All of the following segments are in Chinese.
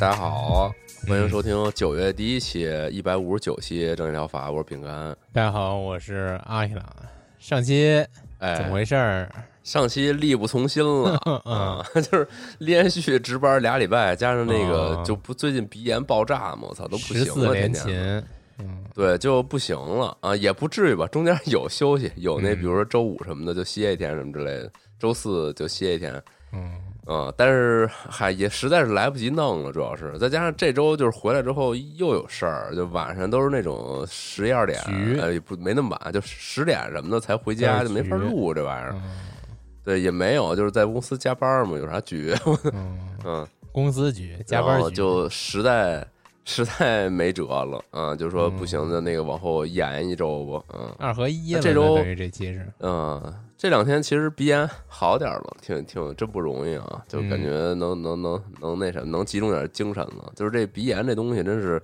大家好，欢迎收听九月第一期一百五十九期正义疗法，我是饼干。大家好，我是阿希拉。上期哎，怎么回事儿？上期力不从心了。嗯啊，就是连续值班俩礼拜，加上那个哦。就不最近鼻炎爆炸嘛，我操，都不行了，天天对，就不行了。啊，也不至于吧，中间有休息，有那嗯。比如说周五什么的就歇一天什么之类的，周四就歇一天，嗯，嗯，但是嗨，也实在是来不及弄了，主要是再加上这周就是回来之后又有事儿，就晚上都是那种十一二点，局呃，也不没那么晚，就十点什么的才回家，就没法录这玩意儿。嗯对，也没有，就是在公司加班嘛，有啥局？嗯，嗯，公司局加班局就实在实在没辙了，嗯，就说嗯不行，就那个往后延一周吧，嗯二合一了，这周等于这期是，嗯，这两天其实鼻炎好点儿了，挺挺真不容易啊，就感嗯觉能能能能那什么，能集中点精神了。就是这鼻炎这东西真是，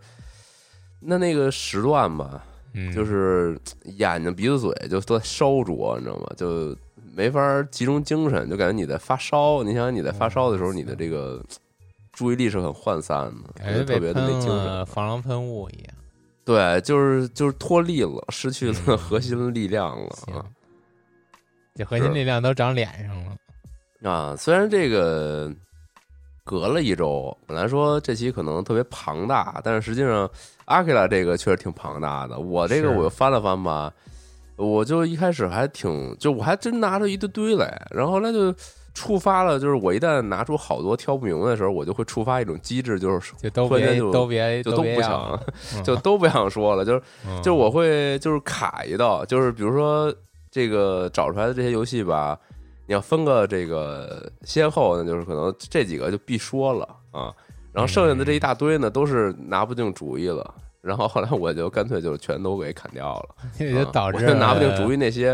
那那个时段吧，嗯，就是眼睛鼻子嘴就都在烧灼，你知道吗？就没法集中精神，就感觉你在发烧。你想想你在发烧的时候，你的这个注意力是很涣散的，感觉特别的没精神。防狼喷雾一样。对，就是就是脱力了，失去了嗯核心力量了行啊。，这核心力量都长脸上了。啊，虽然这个隔了一周，本来说这期可能特别庞大，但是实际上阿克拉这个确实挺庞大的。我这个我又翻了翻吧，我就一开始还挺，就我还真拿出一堆堆来，然后后来就触发了，就是我一旦拿出好多挑不明白的时候，我就会触发一种机制，就是就都别就都别就都不想就都不想说了，就是嗯就是我会就是卡一道，就是比如说这个找出来的这些游戏吧，你要分个这个先后那，就是可能这几个就必说了啊，然后剩下的这一大堆呢都是拿不定主意了，然后后来我就干脆就全都给砍掉了，这就啊导致拿不定主意那些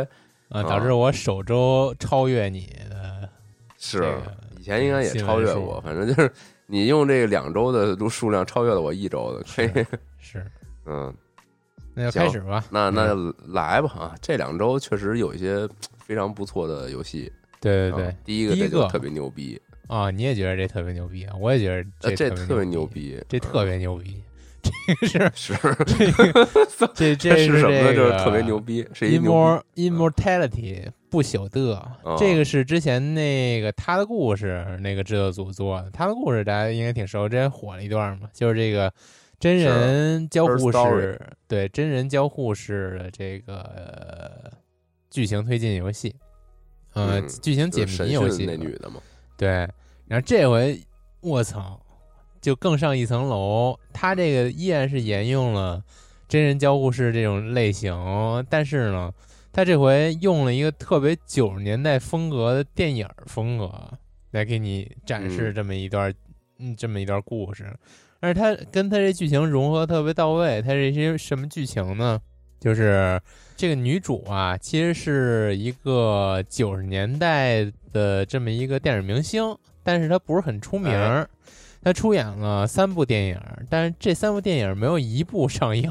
啊，啊。导致我首周超越你的是以前应该也超越过，反正就是你用这两周的数量超越了我一周的，可以，是，嗯。那就开始吧。那那来吧啊！这两周确实有一些非常不错的游戏。对对对啊，第一个这就特别牛逼，啊，你也觉得这特别牛逼啊？我也觉得呃，这特特别牛牛，逼，这特别牛逼。这个 是是 这这是什么呢？就是特别牛逼，是 immor 逼 immortality 不朽的，哦这个是之前那个他的故事那个制作组做的。他的故事大家应该挺熟，之前火了一段嘛，就是这个真人交互式，对真人交互式的这个、呃剧情推进游戏，呃，嗯剧情解谜游戏那女的嘛，对，然后这回我操，就更上一层楼。它这个依然是沿用了真人交互式这种类型，但是呢，它这回用了一个特别九十年代风格的电影风格来给你展示嗯这么一段，嗯，这么一段故事。而且它跟它这剧情融合特别到位。它这些什么剧情呢？就是这个女主啊，其实是一个九十年代的这么一个电影明星，但是她不是很出名儿。她出演了三部电影，但是这三部电影没有一部上映。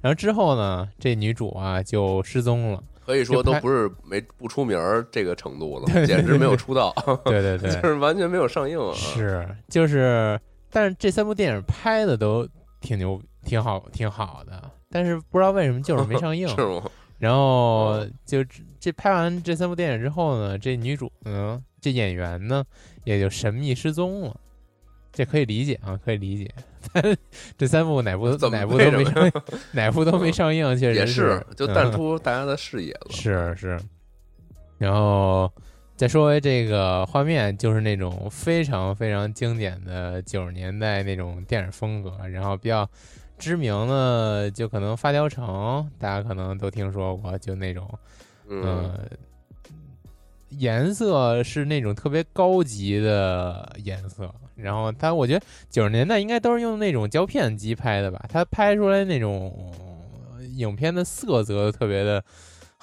然后之后呢，这女主啊就失踪了。可以说都不是没不出名儿这个程度了，简直没有出道，对对对，就是完全没有上映啊。是，就是，但是这三部电影拍的都挺牛，挺好，挺好的，但是不知道为什么就是没上映。是吗？然后就这这拍完这三部电影之后呢，这女主呢，这演员呢也就神秘失踪了。这可以理解啊，可以理解。这三部哪部哪部都没上，哪部都没上映，确实也是就淡嗯出大家的视野了。是是，然后再说回这个画面，就是那种非常非常经典的九十年代那种电影风格，然后比较知名的就可能《发条城》，大家可能都听说过，就那种，嗯呃，颜色是那种特别高级的颜色。然后它，我觉得九十年代应该都是用那种胶片机拍的吧，它拍出来那种影片的色泽特别的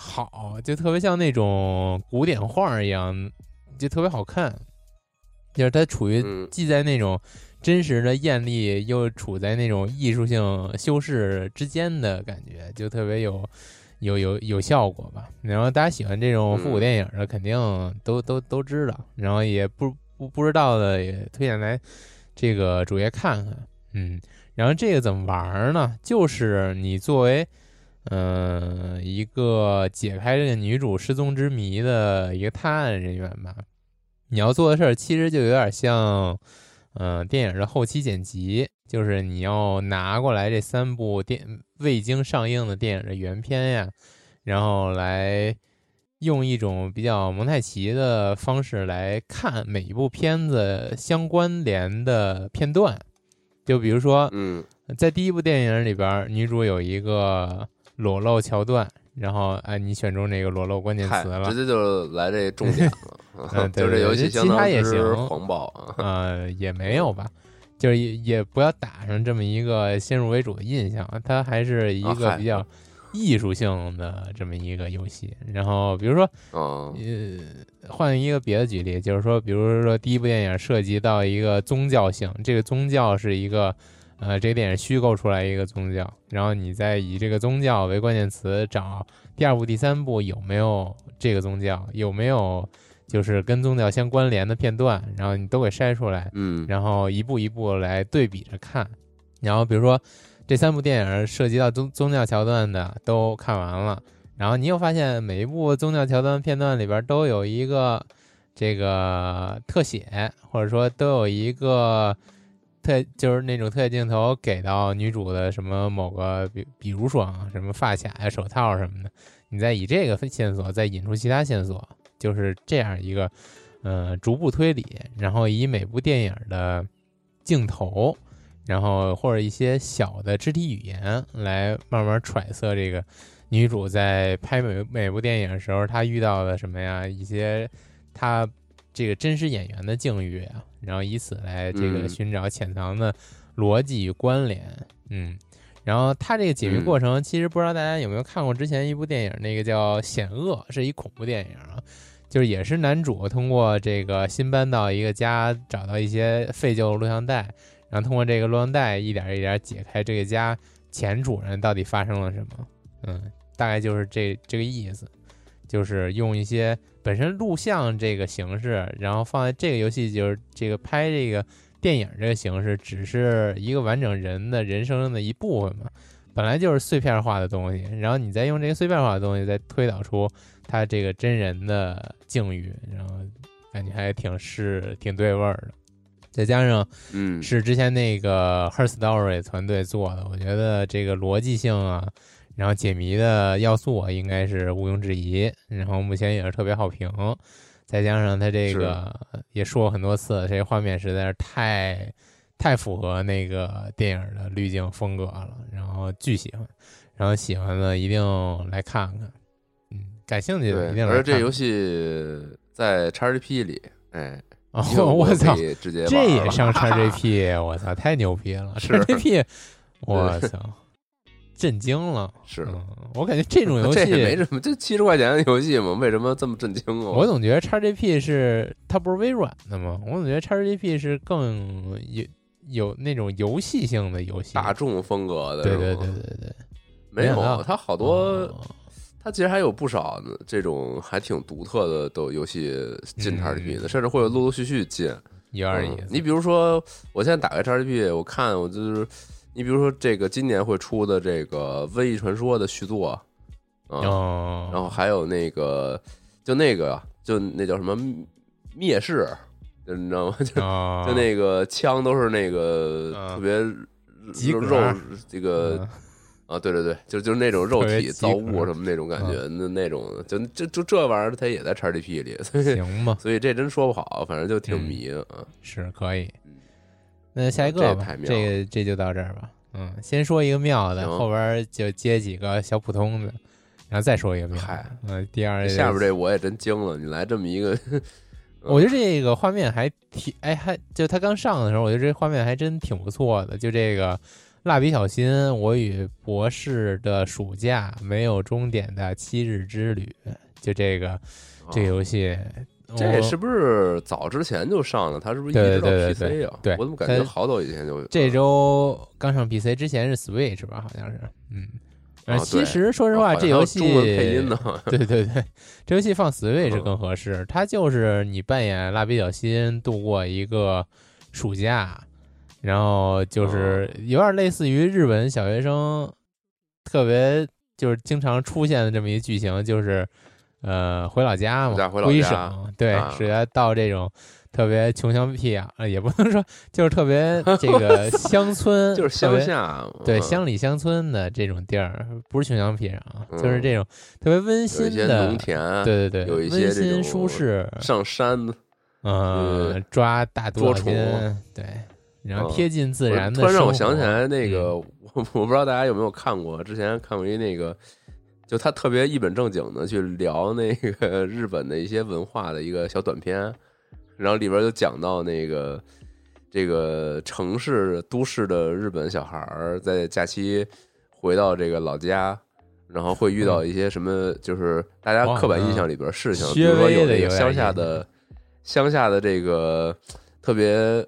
好，就特别像那种古典画一样，就特别好看。就是它处于嗯既在那种真实的艳丽，又处在那种艺术性修饰之间的感觉，就特别有有有有效果吧。然后大家喜欢这种复古嗯电影的，肯定都都都知道。然后也不不不知道的，也推荐来这个主页看看。嗯，然后这个怎么玩呢？就是你作为嗯、呃一个解开这个女主失踪之谜的一个探案人员吧。你要做的事儿其实就有点像，嗯、电影的后期剪辑，就是你要拿过来这三部电未经上映的电影的原片呀，然后来用一种比较蒙太奇的方式来看每一部片子相关联的片段。就比如说，嗯在第一部电影里边，女主有一个裸露桥段，然后哎，你选中这个裸露关键词，了直，接就来这重点了。嗯对 就这游戏相当其他也之行狂暴啊！呃，也没有吧，就是也也不要打上这么一个先入为主的印象，它还是一个比较艺术性的这么一个游戏。然后比如说，嗯呃，换一个别的举例，就是说，比如说第一部电影涉及到一个宗教性，这个宗教是一个，呃，这个电影虚构出来一个宗教，然后你再以这个宗教为关键词找第二部、第三部有没有这个宗教，有没有就是跟宗教相关联的片段，然后你都给筛出来，嗯然后一步一步来对比着看。然后比如说这三部电影涉及到宗宗教桥段的都看完了，然后你又发现每一部宗教桥段片段里边都有一个这个特写，或者说都有一个特就是那种特写镜头给到女主的什么某个比比如说啊什么发卡呀、手套什么的，你再以这个线索再引出其他线索，就是这样一个呃逐步推理，然后以每部电影的镜头，然后或者一些小的肢体语言来慢慢揣测这个女主在拍每每部电影的时候，她遇到的什么呀，一些她这个真实演员的境遇啊，然后以此来这个嗯寻找潜藏的逻辑与关联，嗯。然后它这个解谜过程，其实不知道大家有没有看过之前一部电影，那个叫《险恶》，是一恐怖电影啊。就是也是男主通过这个新搬到一个家，找到一些废旧录像带，然后通过这个录像带一点一点解开这个家前主人到底发生了什么。嗯，大概就是这这个意思，就是用一些本身录像这个形式，然后放在这个游戏，就是这个拍这个电影这个形式，只是一个完整人的人生的一部分嘛。本来就是碎片化的东西，然后你再用这个碎片化的东西，再推导出他这个真人的境遇，然后感觉还挺是挺对味儿的。再加上嗯是之前那个 Her Story 团队做的，我觉得这个逻辑性啊，然后解谜的要素啊，应该是毋庸置疑。然后目前也是特别好评，再加上他这个也说过很多次，这个画面实在是太太符合那个电影的滤镜风格了，然后巨喜欢，然后喜欢的一定来看看，嗯，感兴趣的一，定来看看。这游戏在 XGP 里，哎，哦 我操这也上 XGP，我操，太牛逼了是！XGP，我操，震惊了。是嗯，我感觉这种 游这也没，什么，就七十块钱的游戏嘛，为什么这么震惊啊？我总觉得 XGP 是它不是微软的吗？我总觉得 XGP 是更有有那种游戏性的游戏。大众风格的，对对对对对，没有，它好多，哦它其实还有不少呢这种还挺独特的都游戏进嗯 XGP 的，甚至会有陆陆续续进。一二一。你比如说，我现在打开 XGP，我看我就是，你比如说这个今年会出的这个《瘟疫传说》的续作，啊，哦，然后还有那个就那个就那叫什么灭世，就你知道吗？就哦。就那个枪都是那个嗯。特别及格肉这个嗯。啊，对对对，就就是那种肉体造物什么那种感觉，那那种就就就这玩意儿，它也在 XGP 里，所以行吧，所以这真说不好，反正就挺嗯。迷的啊。是可以。嗯。那下一个吧这这个这就到这儿吧。嗯，先说一个妙的，后边就接几个小普通的，然后再说一个妙的嗨。嗯，第二下边这我也真惊了，你来这么一个，我觉得这个画面还挺，哎，还就他刚上的时候，我觉得这画面还真挺不错的。就这个蜡笔小新，我与博士的暑假没有终点的七日之旅，就这个这个游戏，哦这是不是早之前就上了？它是不是一对直到对对 PC 啊？对我怎么感觉好早以前就这周刚上 PC，之前是 Switch 吧？好像是，嗯。啊其实说实话，这游戏中文配音呢？对对对，这游戏放 Switch 嗯更合适。它就是你扮演蜡笔小新度过一个暑假，然后就是哦有点类似于日本小学生特别就是经常出现的这么一剧情，就是呃回老家嘛，回老归家省，对，啊。暑假到这种特别穷乡僻壤，啊 也不能说就是特别 这个乡村，就是乡下，对嗯。乡里乡村的这种地儿，不是穷乡僻壤，嗯。就是这种特别温馨的农，田，对对对，有一些温馨舒适，上山的，嗯，抓大独角捉虫，对，然后嗯贴近自然的突然让我想起来那个，嗯。我 我不知道大家有没有看过，之前看过一那个，就他特别一本正经的去聊那个日本的一些文化的一个小短片，然后里边就讲到那个这个城市都市的日本小孩儿在假期回到这个老家。然后会遇到一些什么，就是大家刻板印象里边的事情，比如说有那个乡下的乡下的这个特别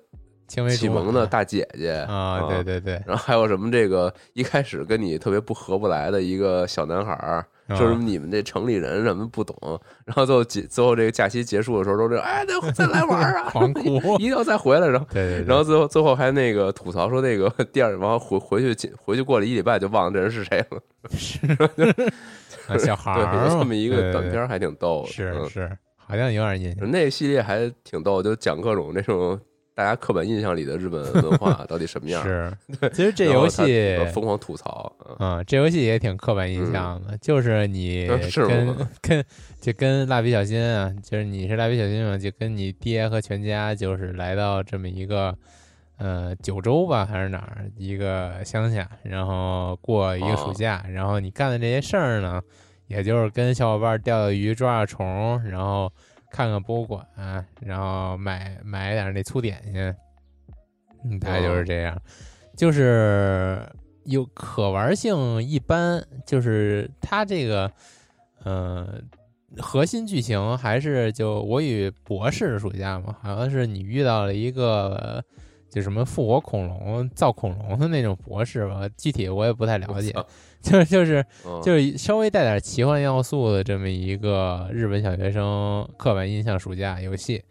青梅启蒙的大姐姐啊，对对对，然后还有什么这个一开始跟你特别不合不来的一个小男孩儿，啊说什么你们这城里人什么不懂，然后最后结最后这个假期结束的时候都是哎，再再来玩儿啊，狂哭 一定要再回来，然后。对对对，然后最后最后还那个吐槽说那个 第二，然后回回去回去过了一礼拜就忘了这人是谁了。是小孩对，儿这么一个短片还挺逗是是，好像有点印象，那个系列还挺逗，就讲各种那种大家刻板印象里的日本文化 到底什么样。是，其实这游戏疯狂吐槽，嗯。嗯，这游戏也挺刻板印象的，就是你 跟吗？跟就跟蜡笔小新啊，就是你是蜡笔小新嘛，就跟你爹和全家就是来到这么一个呃九州吧还是哪儿一个乡下，然后过一个暑哦假，然后你干的这些事儿呢，也就是跟小伙伴钓钓鱼、抓抓虫，然后看看博物馆，然后买买点那粗点心，嗯，大概就是哦。这样。就是有可玩性一般，就是它这个，呃，核心剧情还是就我与博士的暑假嘛，好像是你遇到了一个就什么复活恐龙、造恐龙的那种博士吧，具体我也不太了解 我操，就就是嗯就是稍微带点奇幻要素的这么一个日本小学生刻板印象暑假游戏，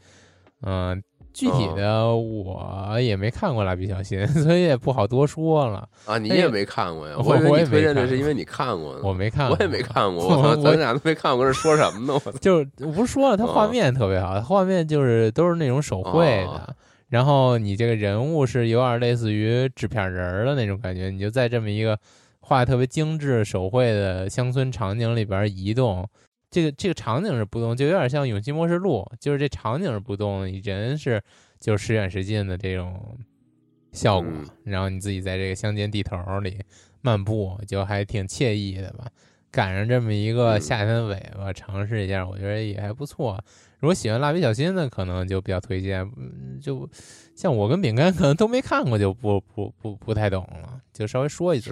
嗯、具体的我也没看过蜡笔小新，所以也不好多说了。啊，你哎也没看过呀？我我也推荐没看这是因为你看过呢。我没看过，我也没看过，我咱俩都没看过，这说什么呢？我！就我不是说了，它画哦面特别好，它画面就是都是那种手绘的，哦然后你这个人物是有点类似于纸片人儿的那种感觉，你就在这么一个画得特别精致手绘的乡村场景里边移动。这个这个场景是不动，就有点像《勇气模式录》，就是这场景是不动人是就时远时近的这种效果，嗯然后你自己在这个乡间地头里漫步，就还挺惬意的吧。赶上这么一个嗯夏天尾巴，尝试一下，我觉得也还不错。如果喜欢蜡笔小新的，可能就比较推荐。嗯，就像我跟饼干可能都没看过，就不不不不太懂了，就稍微说一句。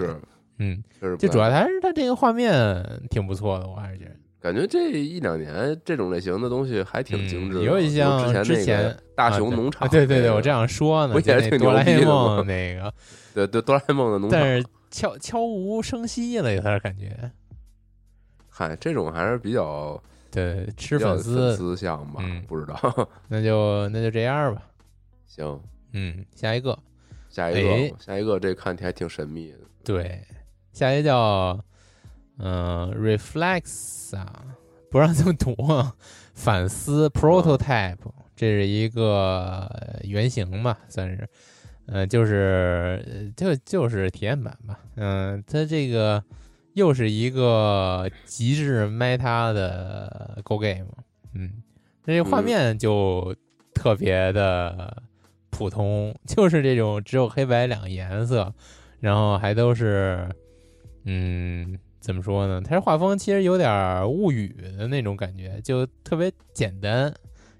是，嗯，就主要还是它这个画面挺不错的，我还是觉得。感觉这一两年这种类型的东西还挺精致的，嗯有点像之之前大熊农场啊对对对，我这样说呢，不就也挺哆啦 A 梦那个，对对哆啦 A 梦的农场，但是悄悄无声息了，有点感觉。嗨，这种还是比较对，吃粉丝，思想吧嗯，不知道。那就那就这样吧。行，嗯，下一个，下一哎个，下一个这看起来挺神秘的，对，下一个叫嗯、呃 reflex 啊，不让这么读啊，反思 prototype，、这是一个呃原型吧，算是。呃，就是呃就就是体验版吧，嗯、它这个又是一个极致 meta 的 Go Game，嗯，那这画嗯面就特别的普通，就是这种只有黑白两个颜色，然后还都是，嗯，怎么说呢？它这画风其实有点物语的那种感觉，就特别简单，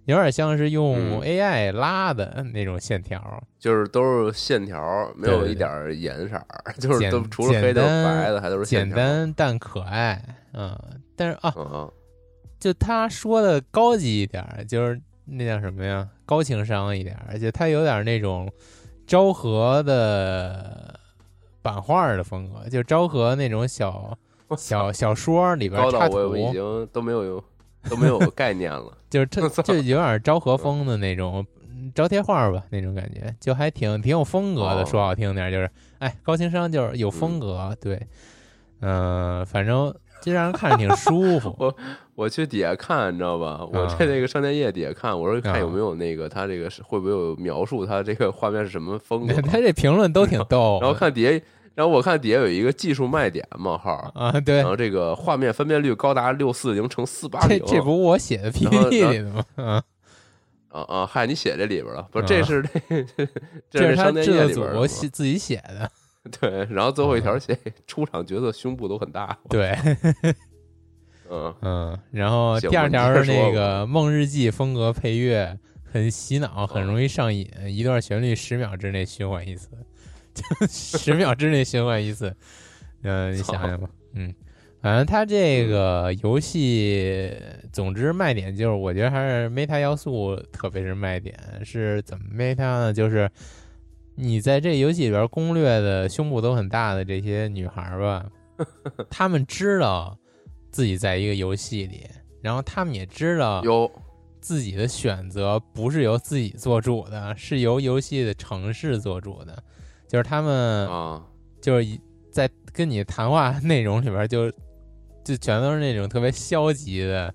有点像是用嗯 AI 拉的那种线条。就是都是线条，没有一点颜色儿，就是都除了黑的白的，还都是线简。单但可爱，嗯，但是啊，就他说的高级一点，就是那叫什么呀？高情商一点，而且他有点那种昭和的版画的风格，就昭和那种小小小说里边高插到我已，经都没有都没有概念了。就是这就有点昭和风的那种。嗯招贴画吧，那种感觉就还挺挺有风格的。哦说好听点，就是哎，高情商就是有风格，对，嗯、反正就让人看着挺舒服。我我去底下看，你知道吧？我啊在那个商店页底下看，我说看啊有没有那个他这个是会不会有描述他这个画面是什么风格，他这评论都挺逗，然后看底下，然后我看底下有一个技术卖点冒号，啊，对。然，后这个画面分辨率高达六四零乘四八这零，这不我写的 PPT 里的吗？啊，啊啊，嗨，你写这里边了，不是啊。这是这这是商店他制作页里边的吗组写自己写的，对，然后最后一条啊写出场角色胸部都很大，对，嗯，嗯，然后第二条是那个《梦日记》风格配乐，很洗脑，很容易上瘾，一段旋律十秒之内循环一次，就 十秒之内循环一次，嗯，你想想吧，嗯。反正它这个游戏，总之卖点就是，我觉得还是 meta 要素，特别是卖点是怎么 meta 呢？就是你在这游戏里边攻略的胸部都很大的这些女孩儿吧，她们知道自己在一个游戏里，然后她们也知道有自己的选择不是由自己做主的，是由游戏的城市做主的，就是他们啊，就是以在跟你谈话内容里边就就全都是那种特别消极的，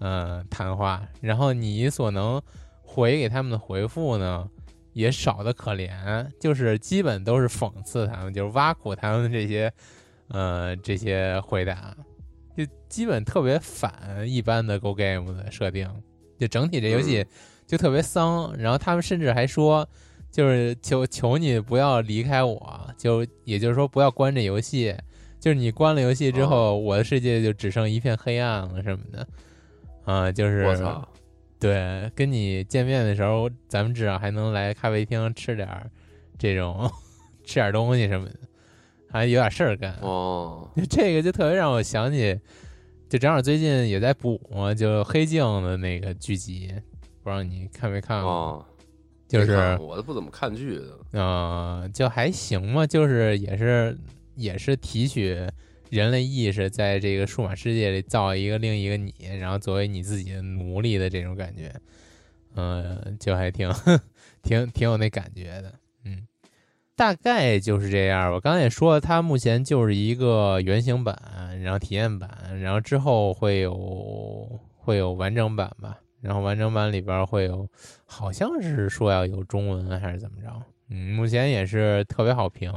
嗯，谈话，然后你所能回给他们的回复呢，也少的可怜，就是基本都是讽刺他们，就是挖苦他们这些，呃，这些回答，就基本特别反一般的 Go Game 的设定，就整体这游戏嗯。就特别丧，然后他们甚至还说。就是求求你不要离开我，就也就是说不要关这游戏，就是你关了游戏之后，我的世界就只剩一片黑暗了什么的，啊、就是我操，对，跟你见面的时候，咱们至少还能来咖啡厅吃点儿这种吃点儿东西什么的，还有点事儿干。哦，这个就特别让我想起，就正好最近也在补嘛，就黑镜的那个剧集，不知道你看没看过？哦，就是我都不怎么看剧的，呃，就还行嘛，就是也是也是提取人类意识在这个数码世界里造一个另一个你，然后作为你自己的奴隶的这种感觉，呃，就还挺挺挺有那感觉的，嗯，大概就是这样。我刚才也说了，它目前就是一个原型版，然后体验版，然后之后会有会有完整版吧，然后完整版里边会有，好像是说要有中文还是怎么着，嗯，目前也是特别好评。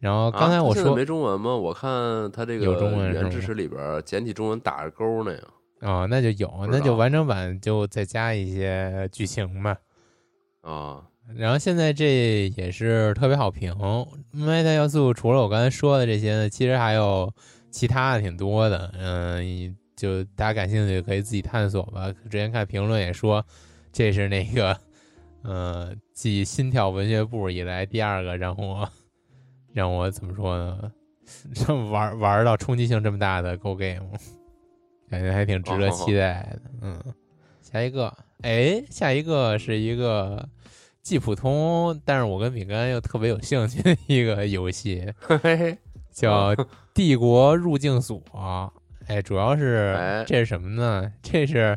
然后刚才啊我说没中文吗？我看它这个有中文是吗语言支持里边简体中文打着勾呢呀。哦，那就有，那就完整版就再加一些剧情吧。啊，然后现在这也是特别好评，meta 要素除了我刚才说的这些呢，其实还有其他的挺多的。嗯，就大家感兴趣可以自己探索吧。之前看评论也说，这是那个 呃，继心跳文学部以来第二个让我 让我怎么说呢，让玩玩到冲击性这么大的 Go Game，感觉还挺值得期待的。嗯，下一个，哎，下一个是一个既普通，但是我跟饼干又特别有兴趣的一个游戏，叫《帝国入境所》。哎，主要是哎这是什么呢？这是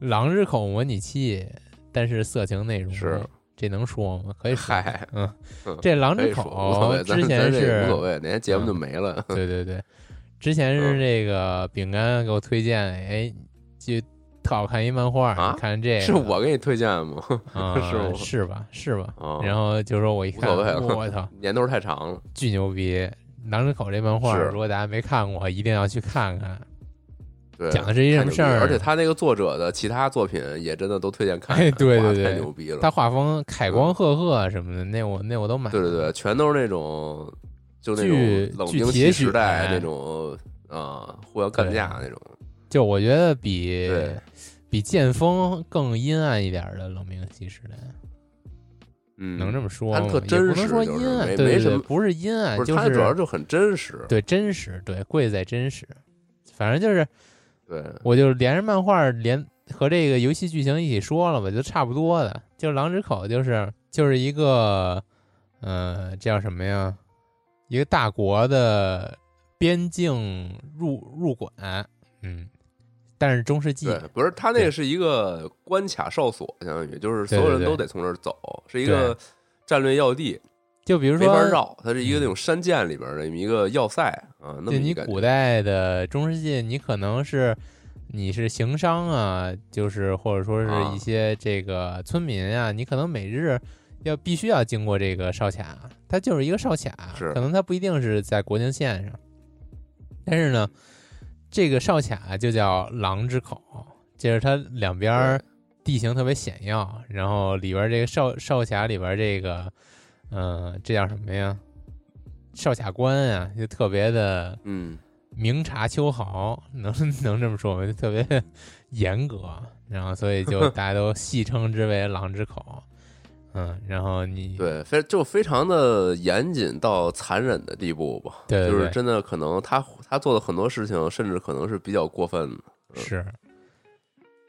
狼之口模拟器，但是色情内容是这能说吗？可以说嗨，嗯嗯，这狼之口之前是无所谓，那天节目就没了。对对对，之前是嗯这个饼干给我推荐，哎，就特好看一漫画，啊你看这个是我给你推荐吗？啊是是吧是吧？啊，然后就说我一看，无所谓了我操，年头太长了，巨牛逼！狼之口这漫画，如果大家没看过，一定要去看看。对，讲的是一什么事儿。而且他那个作者的其他作品也真的都推荐看看，哎对对对太牛逼了，他画风凯光赫赫什么的，那我那我都买。对对对，全都是那种就那种冷兵器时代那种啊，互相干架那种，就我觉得比比剑锋更阴暗一点的冷兵器时代，嗯，能这么说吗？它特也不能说阴暗，没对对对，没什么不是阴暗，就是，就它主要就很真实，对真实，对贵在真实。反正就是，对，我就连着漫画连和这个游戏剧情一起说了吧，就差不多的。就狼之口就是就是一个，呃，叫什么呀？一个大国的边境入入馆，嗯，但是中世纪对，不是他那个是一个关卡哨所，相当于就是所有人都得从这儿走，是一个战略要地，就比如没法说，绕。它是一个那种山涧里边的一个要塞啊，那么就你古代的中世纪，你可能是你是行商啊，就是或者说是啊一些这个村民啊，你可能每日要必须要经过这个哨卡，它就是一个哨卡，可能它不一定是在国境线上，但是呢，这个哨卡就叫狼之口，就是它两边儿地形特别险要，然后里边儿这个哨哨卡里边儿这个，嗯、这叫什么呀？哨卡官啊，就特别的嗯，明察秋毫，能能这么说吗？就特别严格，然后所以就大家都戏称之为“狼之口”。嗯，然后你对，非就非常的严谨到残忍的地步吧，对对对就是真的可能他他做的很多事情，甚至可能是比较过分的，是，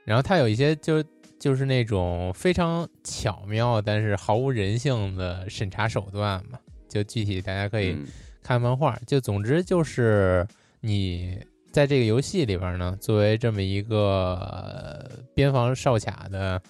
然后他有一些就就是那种非常巧妙，但是毫无人性的审查手段嘛。就具体大家可以嗯。看漫画。就总之就是你在这个游戏里边呢，作为这么一个呃边防哨卡的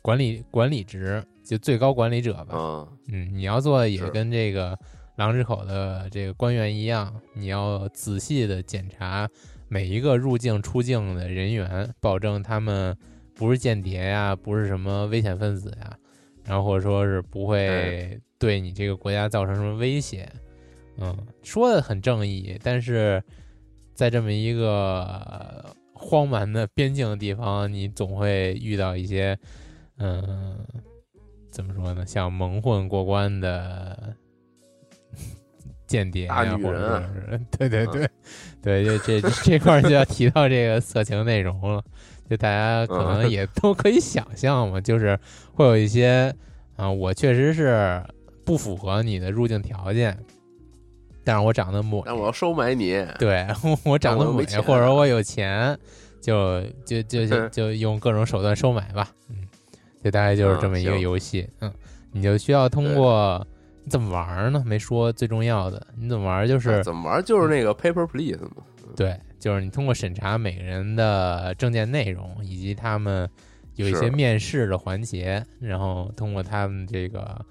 管理管理职，就最高管理者吧。啊，嗯，你要做的也跟这个狼之口的这个官员一样，你要仔细的检查每一个入境出境的人员，保证他们不是间谍呀，不是什么危险分子呀，然后或者说是不会对你这个国家造成什么威胁。嗯，说的很正义，但是在这么一个呃荒蛮的边境的地方，你总会遇到一些，嗯、怎么说呢？像蒙混过关的 间谍呀、大女或者对对对、对，就 这这块儿就要提到这个色情内容了。就大家可能嗯也都可以想象嘛，就是会有一些啊、我确实是不符合你的入境条件，但是我长得美，但我要收买你，对我长得美，或者我有钱，就就就就就用各种手段收买吧。嗯，就大概就是这么一个游戏。嗯，你就需要通过你怎么玩呢？没说最重要的，你怎么玩就是啊怎么玩就是那个 paper please 嘛，对，就是你通过审查每个人的证件内容，以及他们有一些面试的环节，然后通过他们这个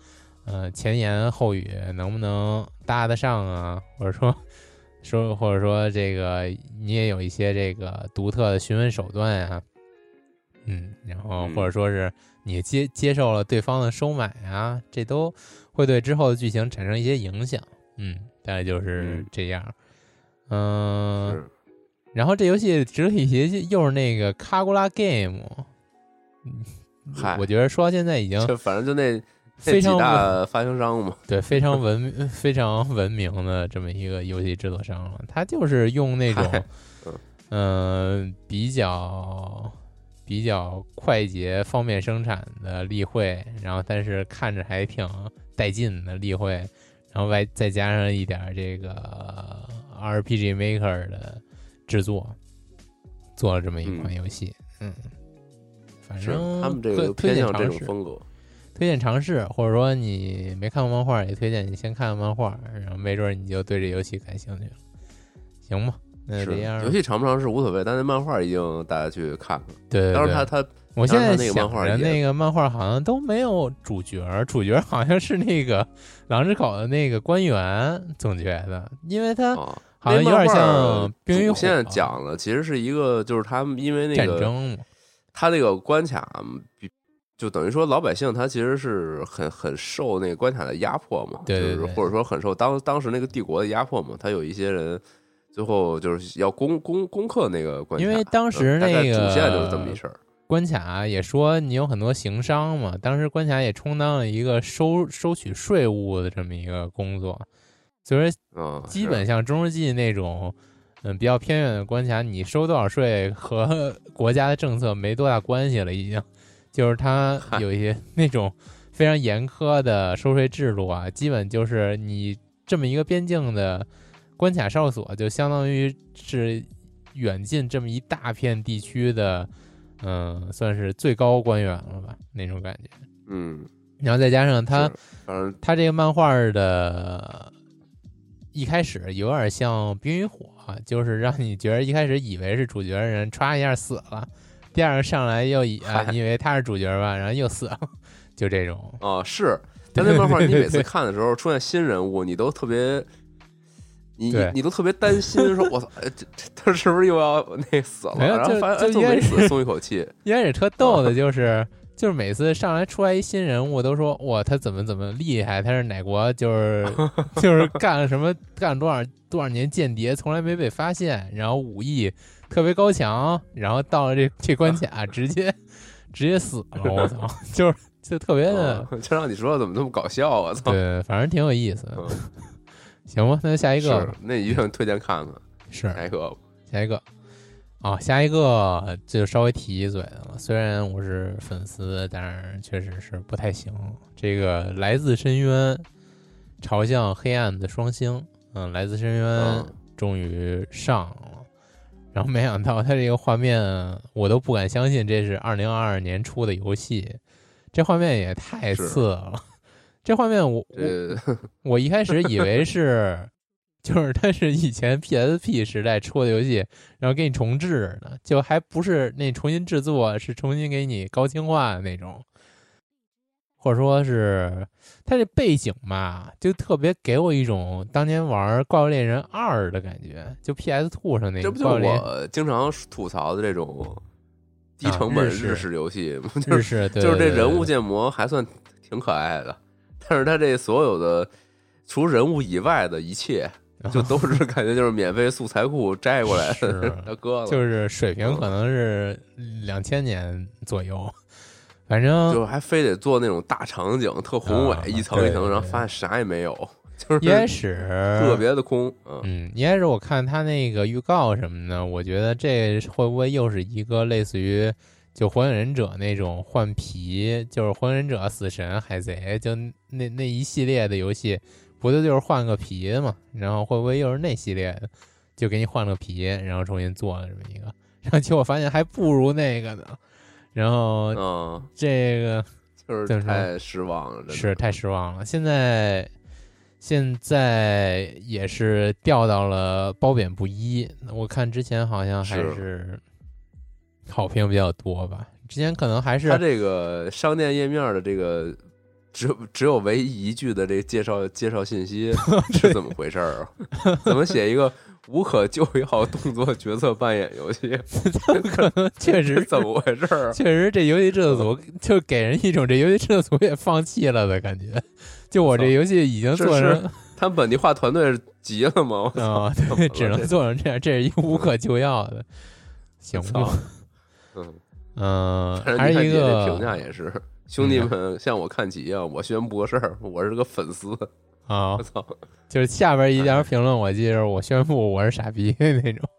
呃前言后语能不能搭得上啊，或者说 说或者说这个你也有一些这个独特的询问手段呀、嗯，然后嗯或者说是你接接受了对方的收买啊，这都会对之后的剧情产生一些影响。嗯，大概就是嗯这样。嗯，是然后这游戏值得一提，又是那个卡古拉 game，嗯嗨我觉得说到现在已经就反正就那非常文大发行商嘛，对非常文非常文明的这么一个游戏制作商了。他就是用那种嗯、呃比较比较快捷、方便生产的例会，然后但是看着还挺带劲的例会，然后外再加上一点这个 RPG Maker 的制作，做了这么一款嗯游戏。嗯，反正他们这个推荐尝试，种风格，推荐尝试，或者说你没看过漫画，也推荐你先看看漫画，然后没准你就对这游戏感兴趣了，行吧？那是游戏长不长是无所谓，但那漫画一定大家去看看。对当然他他我现在那个想着漫画也那个漫画好像都没有主角，主角好像是那个狼之口的那个官员，总觉得，因为他啊，好像有点像《冰与火现在》讲了，其实是一个就是他们因为那战个争嘛，他那个关卡比。就等于说，老百姓他其实是很很受那个关卡的压迫嘛，就是或者说很受当当时那个帝国的压迫嘛。他有一些人最后就是要攻攻攻克那个关卡，因为当时那个主线就是这么一事儿。关卡也说你有很多行商嘛，当时关卡也充当了一个收收取税务的这么一个工作，所以说嗯，基本像中世纪那种，嗯，比较偏远的关卡，你收多少税和 国家的政策没多大关系了，已经，就是它有一些那种非常严苛的收税制度啊，基本就是你这么一个边境的关卡哨所，就相当于是远近这么一大片地区的，嗯，算是最高官员了吧，那种感觉。嗯，然后再加上它是反正他这个漫画的一开始有点像《冰与火》，就是让你觉得一开始以为是主角的人，歘一下死了，第二个上来又以啊，你以为他是主角吧，然后又死了，就这种。哦，是他那漫画，你每次看的时候出现新人物，你都特别。你你都特别担心，说我操，哎这这他是不是又要那死了？没有就然后发现哎就越就没死，松一口气。一开始特逗的 就是，就是每次上来出来一新人物，都说哇，他怎么怎么厉害，他是哪国就是就是 干了什么，干了多少多少年间谍，从来没被发现，然后武艺特别高强，然后到了这这关卡直接直接死了，我操，就是就特别的，嗯就让你说怎么那么搞笑啊！我操，对，反正挺有意思行吧，那就下一个那一定推荐看看。是下一个，下一个，啊，下一个就稍微提一嘴的了。虽然我是粉丝，但是确实是不太行。这个来自深渊，朝向黑暗的双星，嗯，来自深渊嗯终于上了。然后没想到它这个画面，我都不敢相信这是二零二二年出的游戏，这画面也太次了。这画面我我 我一开始以为是，就是它是以前 PSP 时代出的游戏，然后给你重置的，就还不是那重新制作，是重新给你高清化的那种，或者说是它这背景嘛，就特别给我一种当年玩《怪物猎人二》的感觉，就 PS Two 上那个这不就是怪物猎人我经常吐槽的这种低成本啊日式游戏吗？就是日式，就是这人物建模还算挺可爱的，但是他这所有的除人物以外的一切，就都是感觉就是免费素材库摘过来的 是，他搁了，就是水平可能是两千年左右，反正就还非得做那种大场景，特宏伟啊，一层一层，然后发现啥也没有，就是一开始特别的空，嗯，嗯，一开始我看他那个预告什么的，我觉得这会不会又是一个类似于就火影忍者那种换皮，就是火影忍者、死神、海贼，就那那一系列的游戏，不就就是换个皮嘛？然后会不会又是那系列的，就给你换个皮，然后重新做了这么一个？然后结果发现还不如那个呢。然后嗯，这个就是太失望了，是太失望了。现在现在也是掉到了褒贬不一。我看之前好像还是是好评比较多吧，之前可能还是它这个商店页面的这个只只有唯一一句的这个介绍介绍信息 是怎么回事儿啊？怎么写一个无可救药动作角色扮演游戏？可能确实怎么回事儿啊？确实这游戏制作组就给人一种这游戏制作组也放弃了的感觉。就我这游戏已经做成他们本地化团队急了吗？我操！啊，对，只能做成这样，这是一个无可救药的。行操吧，嗯，嗯，还是一个评价也是，兄弟们向我看齐啊！我宣布个事儿，我是个粉丝，啊。我，操，就是下边一条评论，我记着我宣布我是傻逼那种。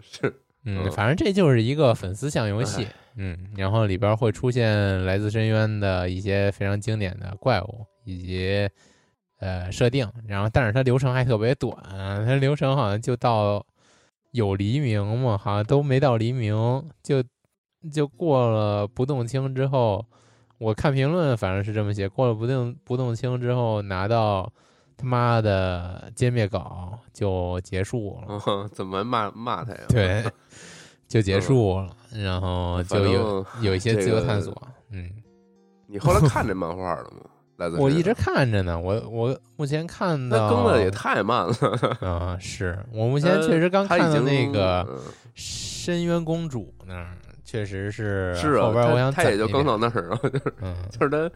是。嗯，嗯反正这就是一个粉丝向游戏哎，嗯，然后里边会出现来自深渊的一些非常经典的怪物以及呃设定，然后但是它流程还特别短，它流程好像就到有黎明嘛，好像都没到黎明，就就过了不动清之后，我看评论反正是这么写，过了不动不动清之后拿到他妈的歼灭稿就结束了。嗯，怎么骂骂他呀？对，就结束了，然后就有有一些自由探索。嗯，你后来看这漫画了吗？来自我一直看着呢，我我目前看到那更的也太慢了。啊，是我目前确实刚看到他已经那个嗯深渊公主那儿，确实是是啊，后边我想他他也就刚攒一点到那儿，然后就是嗯就是他，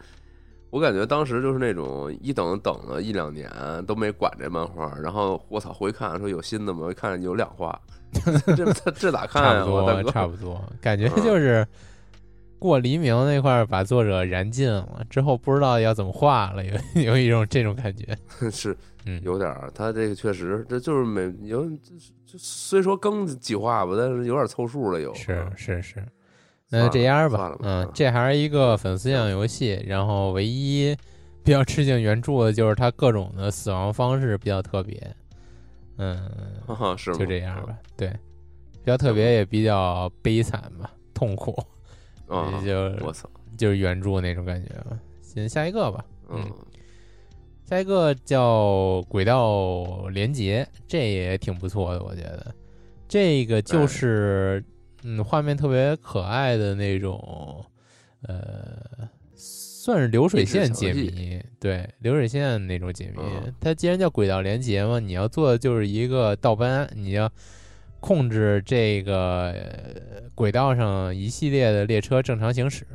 我感觉当时就是那种一等等了一两年都没管这漫画，然后我操回看说有新的吗？我一看有两话，这这这咋看差呀？不多差不多，感觉嗯就是过黎明那块儿把作者燃尽了，之后不知道要怎么画了，有 有一种这种感觉。是嗯，有点儿，他这个确实这就是每有虽说更几话吧，但是有点凑数了有是是是，那就这样吧。吧嗯嗯，这还是一个粉丝向游戏，然后唯一比较致敬原著的就是他各种的死亡方式比较特别。嗯，啊 是吗就这样吧。对，比较特别也比较悲惨吧，痛苦，啊，就我操，就是原著那种感觉吧。行，下一个吧。嗯下一个叫《轨道连接》，这也挺不错的，我觉得。这个哎就是，嗯，画面特别可爱的那种，呃，算是流水线解谜，对，流水线那种解谜。嗯它既然叫轨道连接嘛，你要做的就是一个倒班，你要控制这个呃轨道上一系列的列车正常行驶。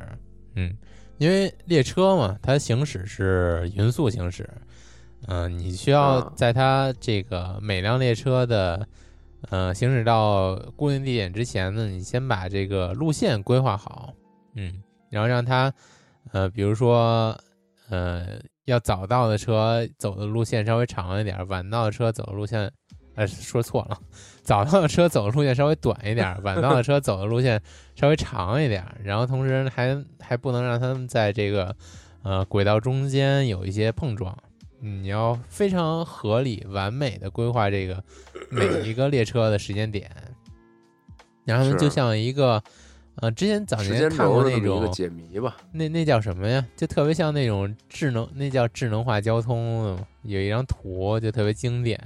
嗯，因为列车嘛，它行驶是匀速行驶，嗯、你需要嗯在它这个每辆列车的呃行驶到固定地点之前呢，你先把这个路线规划好，嗯，然后让它呃，比如说呃要早到的车走的路线稍微长一点，晚到的车走的路线。呃，说错了，早上的车走的路线稍微短一点，晚上的车走的路线稍微长一点，然后同时还还不能让他们在这个呃轨道中间有一些碰撞，你要非常合理完美的规划这个每一个列车的时间点，然后呢就。像一个呃之前早年看过那种解谜吧，那那叫什么呀？就特别像那种智能，那叫智能化交通，有一张图就特别经典，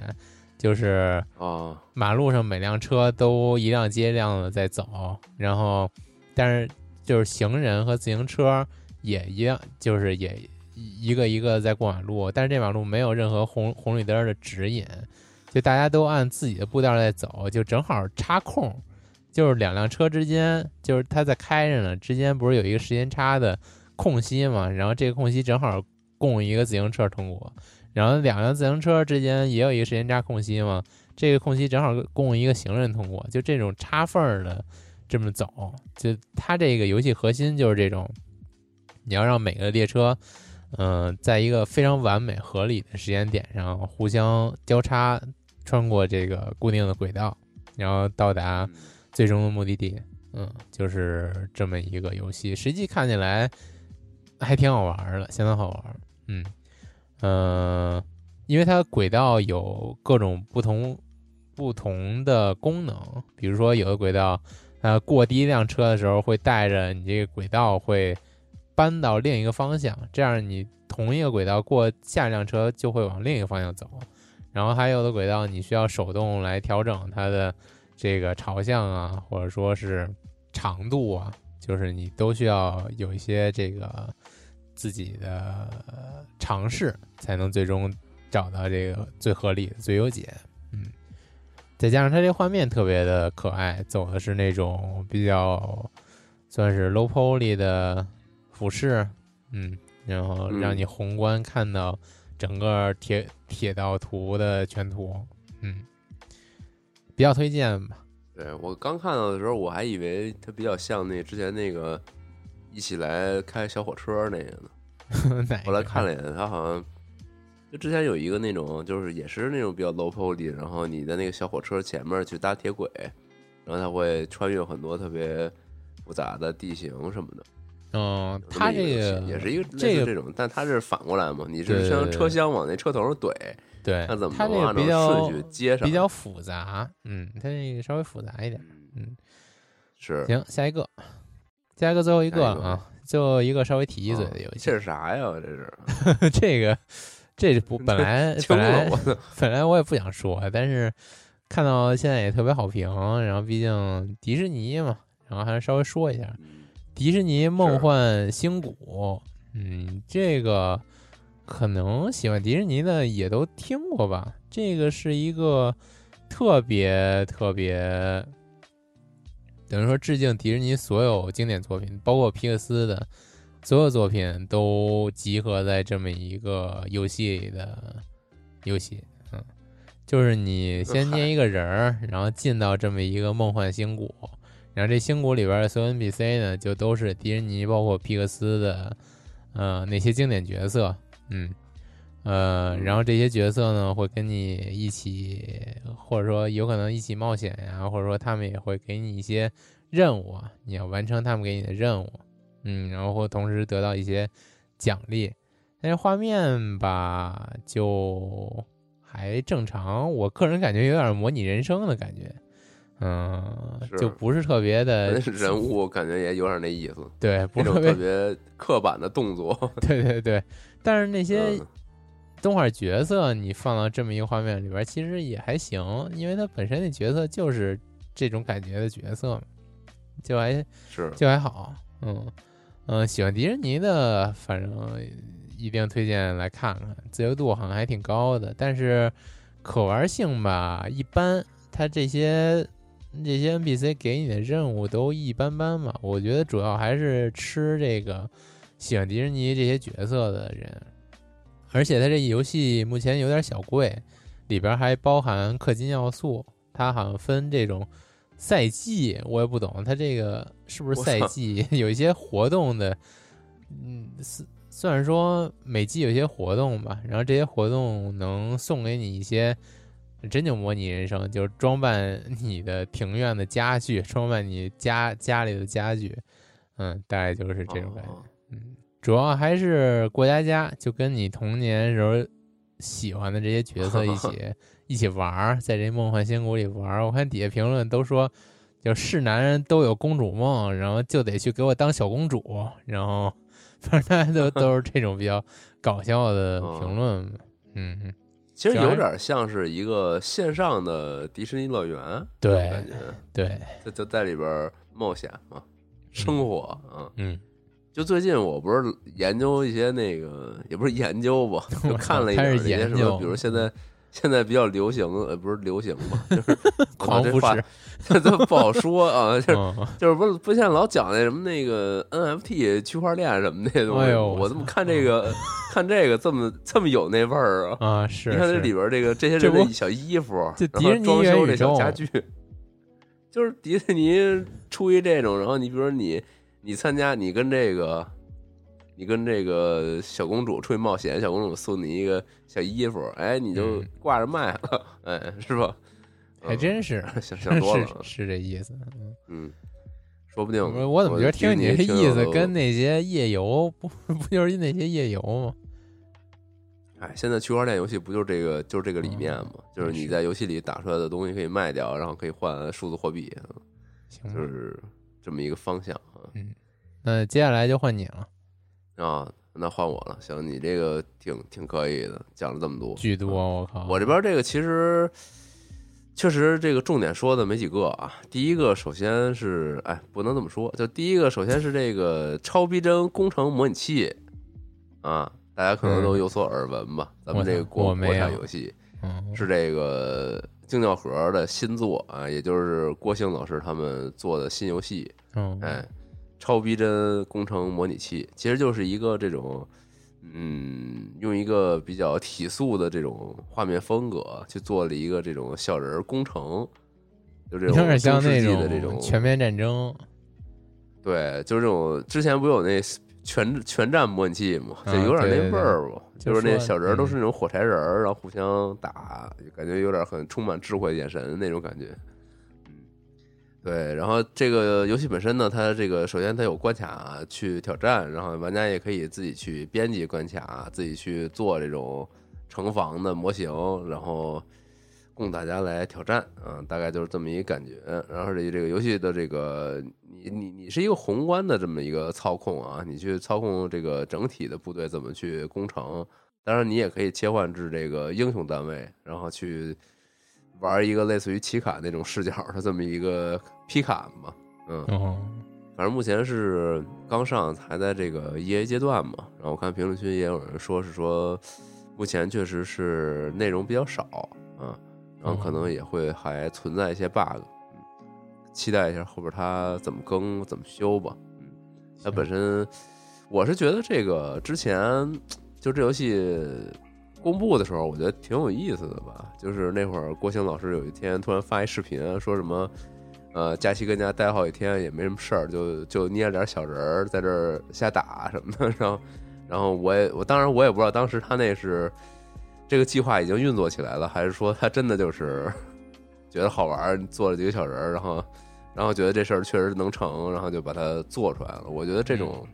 就是啊，马路上每辆车都一辆接一辆的在走，然后但是就是行人和自行车也一样，就是也一一个一个在过马路，但是这马路没有任何红红绿灯的指引，就大家都按自己的步调在走，就正好插空，就是两辆车之间，就是它在开着呢，之间不是有一个时间差的空隙嘛，然后这个空隙正好供一个自行车通过，然后两辆自行车之间也有一个时间差空隙嘛，这个空隙正好供一个行人通过，就这种插缝儿的这么走，就它这个游戏核心就是这种，你要让每个列车，嗯、在一个非常完美合理的时间点上互相交叉穿过这个固定的轨道，然后到达最终的目的地。嗯，就是这么一个游戏，实际看起来还挺好玩儿的，相当好玩儿。嗯，呃，因为它轨道有各种不同不同的功能，比如说有的轨道，呃，过第一辆车的时候会带着你这个轨道会搬到另一个方向，这样你同一个轨道过下一辆车就会往另一个方向走。然后还有的轨道你需要手动来调整它的这个朝向啊，或者说是长度啊，就是你都需要有一些这个自己的尝试，才能最终找到这个最合理的最优解。嗯，再加上它这画面特别的可爱，走的是那种比较算是 low poly 的俯视，嗯，然后让你宏观看到整个铁铁道图的全图，嗯，比较推荐吧。对我刚看到的时候，我还以为它比较像那之前那个一起来开小火车那个呢。哪一个后来看了一眼，他好像就之前有一个那种，就是也是那种比较 low poly，然后你在那个小火车前面去搭铁轨，然后它会穿越很多特别复杂的地形什么的。嗯，有么它一个游这个也是一个类这个似这种，但它是反过来嘛，你是像车厢往那车头上怼，对那怎么它这个能按照比较顺序接上？比较复杂，嗯，它这个稍微复杂一点。嗯嗯，是行，下一个，下一个最后一个一个啊，最后一个稍微提一嘴的游戏，这是啥呀？这是 这个这不 本来本来我！本来我也不想说，但是看到现在也特别好评，然后毕竟迪士尼嘛，然后还是稍微说一下，迪士尼梦幻星谷，嗯，这个可能喜欢迪士尼的也都听过吧？这个是一个特别特别等于说致敬迪士尼所有经典作品，包括皮克斯的所有作品都集合在这么一个游戏里的游戏。嗯，就是你先捏一个人儿，然后进到这么一个梦幻星谷，然后这星谷里边的所有 NPC 呢，就都是迪士尼包括皮克斯的呃那些经典角色。嗯。呃，然后这些角色呢会跟你一起，或者说有可能一起冒险呀，或者说他们也会给你一些任务，你要完成他们给你的任务，嗯，然后或同时得到一些奖励。但是画面吧就还正常，我个人感觉有点模拟人生的感觉，嗯，就不是特别的人物，感觉也有点那意思，对，不是特别刻板的动作，对对对，但是那 些。动画角色你放到这么一个画面里边，其实也还行，因为它本身那角色就是这种感觉的角色嘛，就还是就还好，嗯嗯，喜欢迪士尼的，反正一定推荐来看看，自由度好像还挺高的，但是可玩性吧一般，它这些这些 NPC 给你的任务都一般般嘛，我觉得主要还是吃这个喜欢迪士尼这些角色的人。而且它这游戏目前有点小贵，里边还包含氪金要素。它好像分这种赛季，我也不懂它这个是不是赛季，有一些活动的，嗯，算算是说每季有一些活动吧。然后这些活动能送给你一些，真就模拟人生，就是装扮 你的庭院的家具，装扮你家家里的家具，嗯，大概就是这种感觉，嗯。主要还是过家家，就跟你童年时候喜欢的这些角色一起 一起玩儿，在这梦幻仙谷里玩儿。我看底下评论都说，就是男人都有公主梦，然后就得去给我当小公主，然后反正大家都 都是这种比较搞笑的评论。嗯，其实有点像是一个线上的迪士尼乐园，对，感觉对，就就在里边冒险嘛，生活啊，嗯。就最近我不是研究一些那个，也不是研究吧，就看了一点那些什么，比如现在现在比较流行，呃，不是流行吧，就是 狂扶持，这都不好说啊，就是就是不不像老讲那什么那个 NFT 区块链什么那东西，我怎么看这个看这个这么这么有那味儿啊？啊，是，你看这里边这个这些人的小衣服，然后装修这小家具，就是迪士尼出于这种，然后你比如说你。你参加，你跟这个，你跟这个小公主出去冒险，小公主送你一个小衣服，哎，你就挂着卖了，哎，是吧？还真是，想想多了，是这意思。嗯，说不定我怎么觉得听你这意思跟那些夜游不不就是那些夜游吗？哎，现在区块链游戏不就是这个就是这个理念吗？就是你在游戏里打出来的东西可以卖掉，然后可以换数字货币，就是这么一个方向。嗯，那接下来就换你了啊！那换我了。行，你这个挺挺可以的，讲了这么多，巨多！我靠，我这边这个其实确实这个重点说的没几个啊。第一个，首先是哎，不能这么说，就第一个，首先是这个超逼真工程模拟器啊，大家可能都有所耳闻吧？咱们这个国国产游戏是这个精教盒的新作啊，也就是郭兴老师他们做的新游戏，嗯哎。超逼真工程模拟器其实就是一个这种，嗯，用一个比较体素的这种画面风格去做了一个这种小人工程，就这种有点像那种这种全面战争。对，就是这种之前不有那全全战模拟器嘛，就有点那味儿吧，就是那小人都是那种火柴人儿，然后互相打，感觉有点很充满智慧眼神那种感觉。嗯对，然后这个游戏本身呢，它这个首先它有关卡去挑战，然后玩家也可以自己去编辑关卡，自己去做这种城防的模型，然后供大家来挑战啊，大概就是这么一个感觉。然后这这个游戏的这个你你你是一个宏观的这么一个操控啊，你去操控这个整体的部队怎么去攻城，当然你也可以切换至这个英雄单位，然后去。玩一个类似于奇卡那种视角的这么一个皮卡嘛，嗯，反正目前是刚上，还在这个 E A 阶段嘛。然后我看评论区也有人说是说，目前确实是内容比较少啊，然后可能也会还存在一些 bug。期待一下后边它怎么更怎么修吧。嗯，它本身我是觉得这个之前就这游戏公布的时候，我觉得挺有意思的吧。就是那会儿郭兴老师有一天突然发一视频，说什么呃假期跟家待好几天也没什么事儿，就就捏了点小人儿在这儿瞎打什么的，然后然后我也我当然我也不知道当时他那是这个计划已经运作起来了，还是说他真的就是 觉得好玩儿，做了几个小人儿，然后然后觉得这事儿确实能成，然后就把它做出来了。我觉得这种、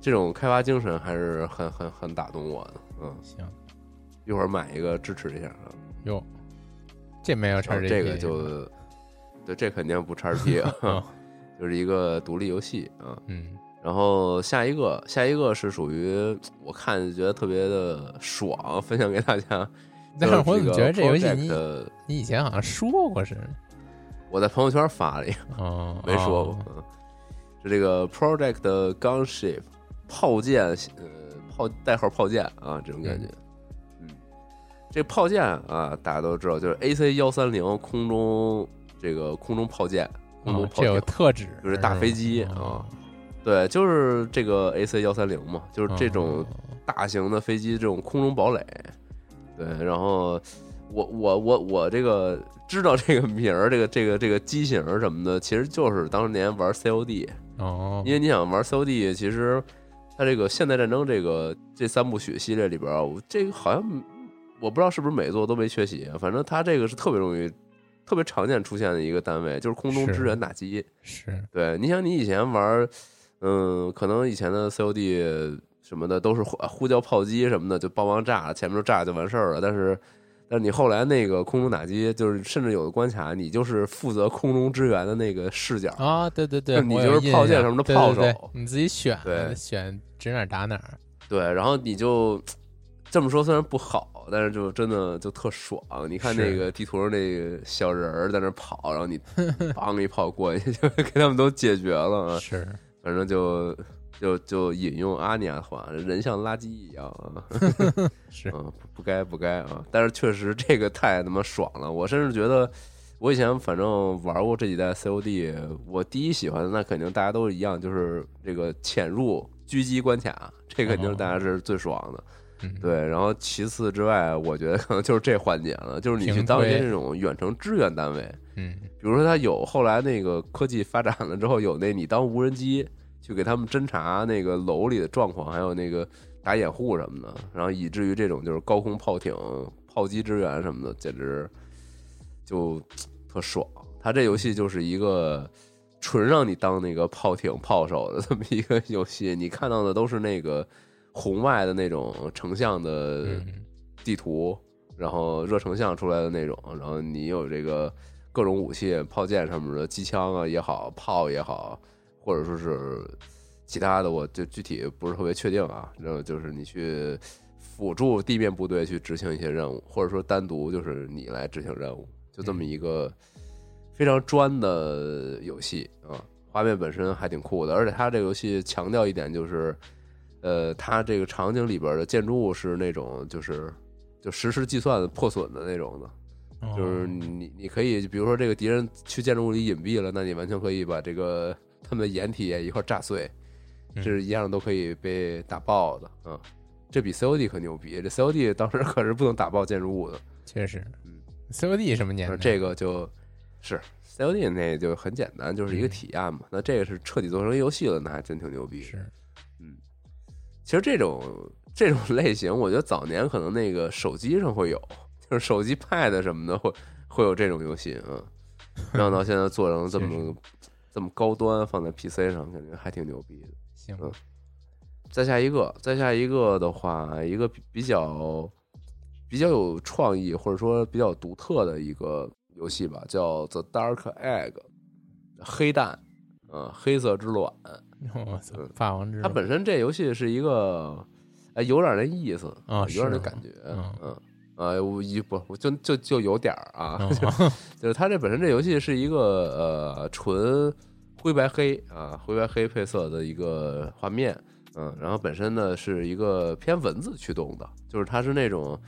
这种开发精神还是很很很打动我的。嗯，行一会儿买一个支持一下啊。哟，这没有叉然后 G，这个就对，这肯定不叉 P 啊，嗯 就是一个独立游戏啊。嗯然后下一个，下一个是属于我看就觉得特别的爽，分享给大家。但是我怎么觉得这游戏你你以前好像说过似的？我在朋友圈发了一个，哦，没说过，哦嗯是这个 Project Gunship 炮舰，呃，炮代号炮舰啊，这种感觉。嗯，这炮舰啊，大家都知道，就是 AC 幺三零空中这个空中炮舰，空中哦这有，特指，就是大飞机啊。对，就是这个 AC 幺三零嘛，就是这种哦大型的飞机这种空中堡垒。对，然后我我我我这个知道这个名儿，这个这个这个机型什么的，其实就是当年玩 COD，哦，因为你想玩 COD，其实它这个现代战争这个这三部曲系列里边，我这个好像我不知道是不是每座都没缺席，反正它这个是特别容易。特别常见出现的一个单位就是空中支援打击，是对，你想你以前玩儿，嗯，可能以前的 COD 什么的都是呼呼叫炮击什么的，就帮忙炸，前面就炸就完事儿了。但是，但是你后来那个空中打击，就是甚至有的关卡，你就是负责空中支援的那个视角。啊，对对对，你就是炮舰什么的炮对对对手你自己选，对选指哪儿打哪儿，对，然后你就这么说，虽然不好，但是就真的就特爽。你看那个地图上那个小人儿在那跑，然后你 梆一炮过去，就给他们都解决了啊。是反正就就就引用阿尼亚的话，人像垃圾一样啊，是，啊，不不该不该啊。但是确实这个太他妈爽了，我甚至觉得，我以前反正玩过这几代 COD，我第一喜欢的那肯定大家都一样，就是这个潜入狙击关卡，这肯定是大家是最爽的。嗯，对，然后其次之外，我觉得可能就是这环节了，就是你去当一些推这种远程支援单位，嗯。比如说他有后来那个科技发展了之后，有那你当无人机去给他们侦查那个楼里的状况，还有那个打掩护什么的，然后以至于这种就是高空炮艇、炮击支援什么的，简直就特爽。他这游戏就是一个纯让你当那个炮艇炮手的这么一个游戏，你看到的都是那个红外的那种成像的嗯地图，然后热成像出来的那种，然后你有这个各种武器、炮舰上面的机枪啊也好，炮也好，或者说是其他的，我就具体不是特别确定啊。然后就是你去辅助地面部队去执行一些任务，或者说单独就是你来执行任务，就这么一个非常专的游戏啊。画面本身还挺酷的，而且它这个游戏强调一点就是，呃，它这个场景里边的建筑物是那种就是就实时计算破损的那种的，哦就是你你可以，比如说这个敌人去建筑物里隐蔽了，那你完全可以把这个他们的掩体也一块炸碎，是一样都可以被打爆的，嗯，这比 COD 可牛逼，这 COD 当时可是不能打爆建筑物的，确实嗯，COD 什么年代？这个就是 COD 那就很简单，就是一个嗯。体验嘛，那这个是彻底做成游戏了，那还真挺牛逼，是其实这种这种类型，我觉得早年可能那个手机上会有，就是手机 Pad 什么的会会有这种游戏啊。然后到现在做成这么这么高端，放在 PC 上，感觉还挺牛逼的。行，嗯再下一个，再下一个的话，一个比比较比较有创意或者说比较独特的一个游戏吧，叫 The Dark Egg，黑蛋，嗯，黑色之卵。我操嗯，霸王之它本身这游戏是一个，哎，有点那意思啊有点那感觉，嗯嗯，呃，我一不，我就就就有点儿啊，就 就是它这本身这游戏是一个呃纯灰白黑啊灰白黑配色的一个画面，嗯，然后本身呢是一个偏文字驱动的，就是它是那种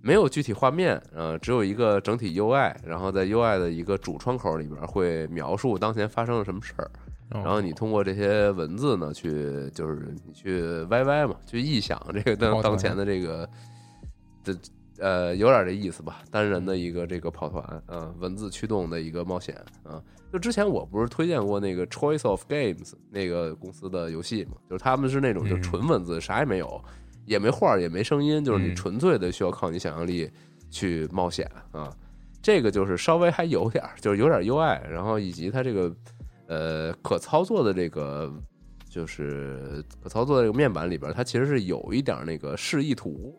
没有具体画面，呃，只有一个整体 UI，然后在 UI 的一个主窗口里边会描述当前发生了什么事儿，然后你通过这些文字呢，去就是你去 YY 嘛，去臆想这个当当前的这个的呃有点这意思吧，单人的一个这个跑团啊、呃文字驱动的一个冒险啊。就之前我不是推荐过那个 Choice of Games 那个公司的游戏嘛，就是他们是那种就嗯纯文字，啥也没有，也没画儿也没声音，就是你嗯纯粹的需要靠你想象力去冒险啊。这个就是稍微还有点儿，就是有点儿 UI，然后以及它这个呃可操作的这个就是可操作的这个面板里边，它其实是有一点那个示意图。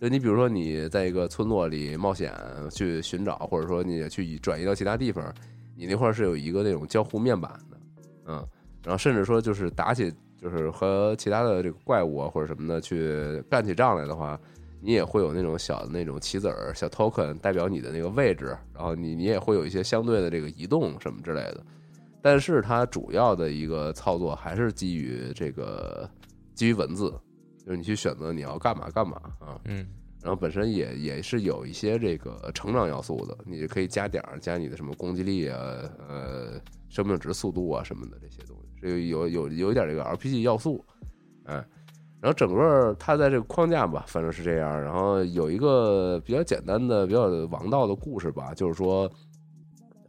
就你比如说你在一个村落里冒险去寻找，或者说你去转移到其他地方，你那块是有一个那种交互面板的，嗯，然后甚至说就是打起就是和其他的这个怪物啊或者什么的去干起仗来的话，你也会有那种小的那种棋子儿、小 token 代表你的那个位置，然后你你也会有一些相对的这个移动什么之类的。但是它主要的一个操作还是基于这个基于文字，就是你去选择你要干嘛干嘛啊。嗯然后本身也也是有一些这个成长要素的，你可以加点儿，加你的什么攻击力啊、呃生命值、速度啊什么的这些东西，是有有有一点这个 RPG 要素，哎，然后整个它在这个框架吧，反正是这样，然后有一个比较简单的、比较王道的故事吧，就是说。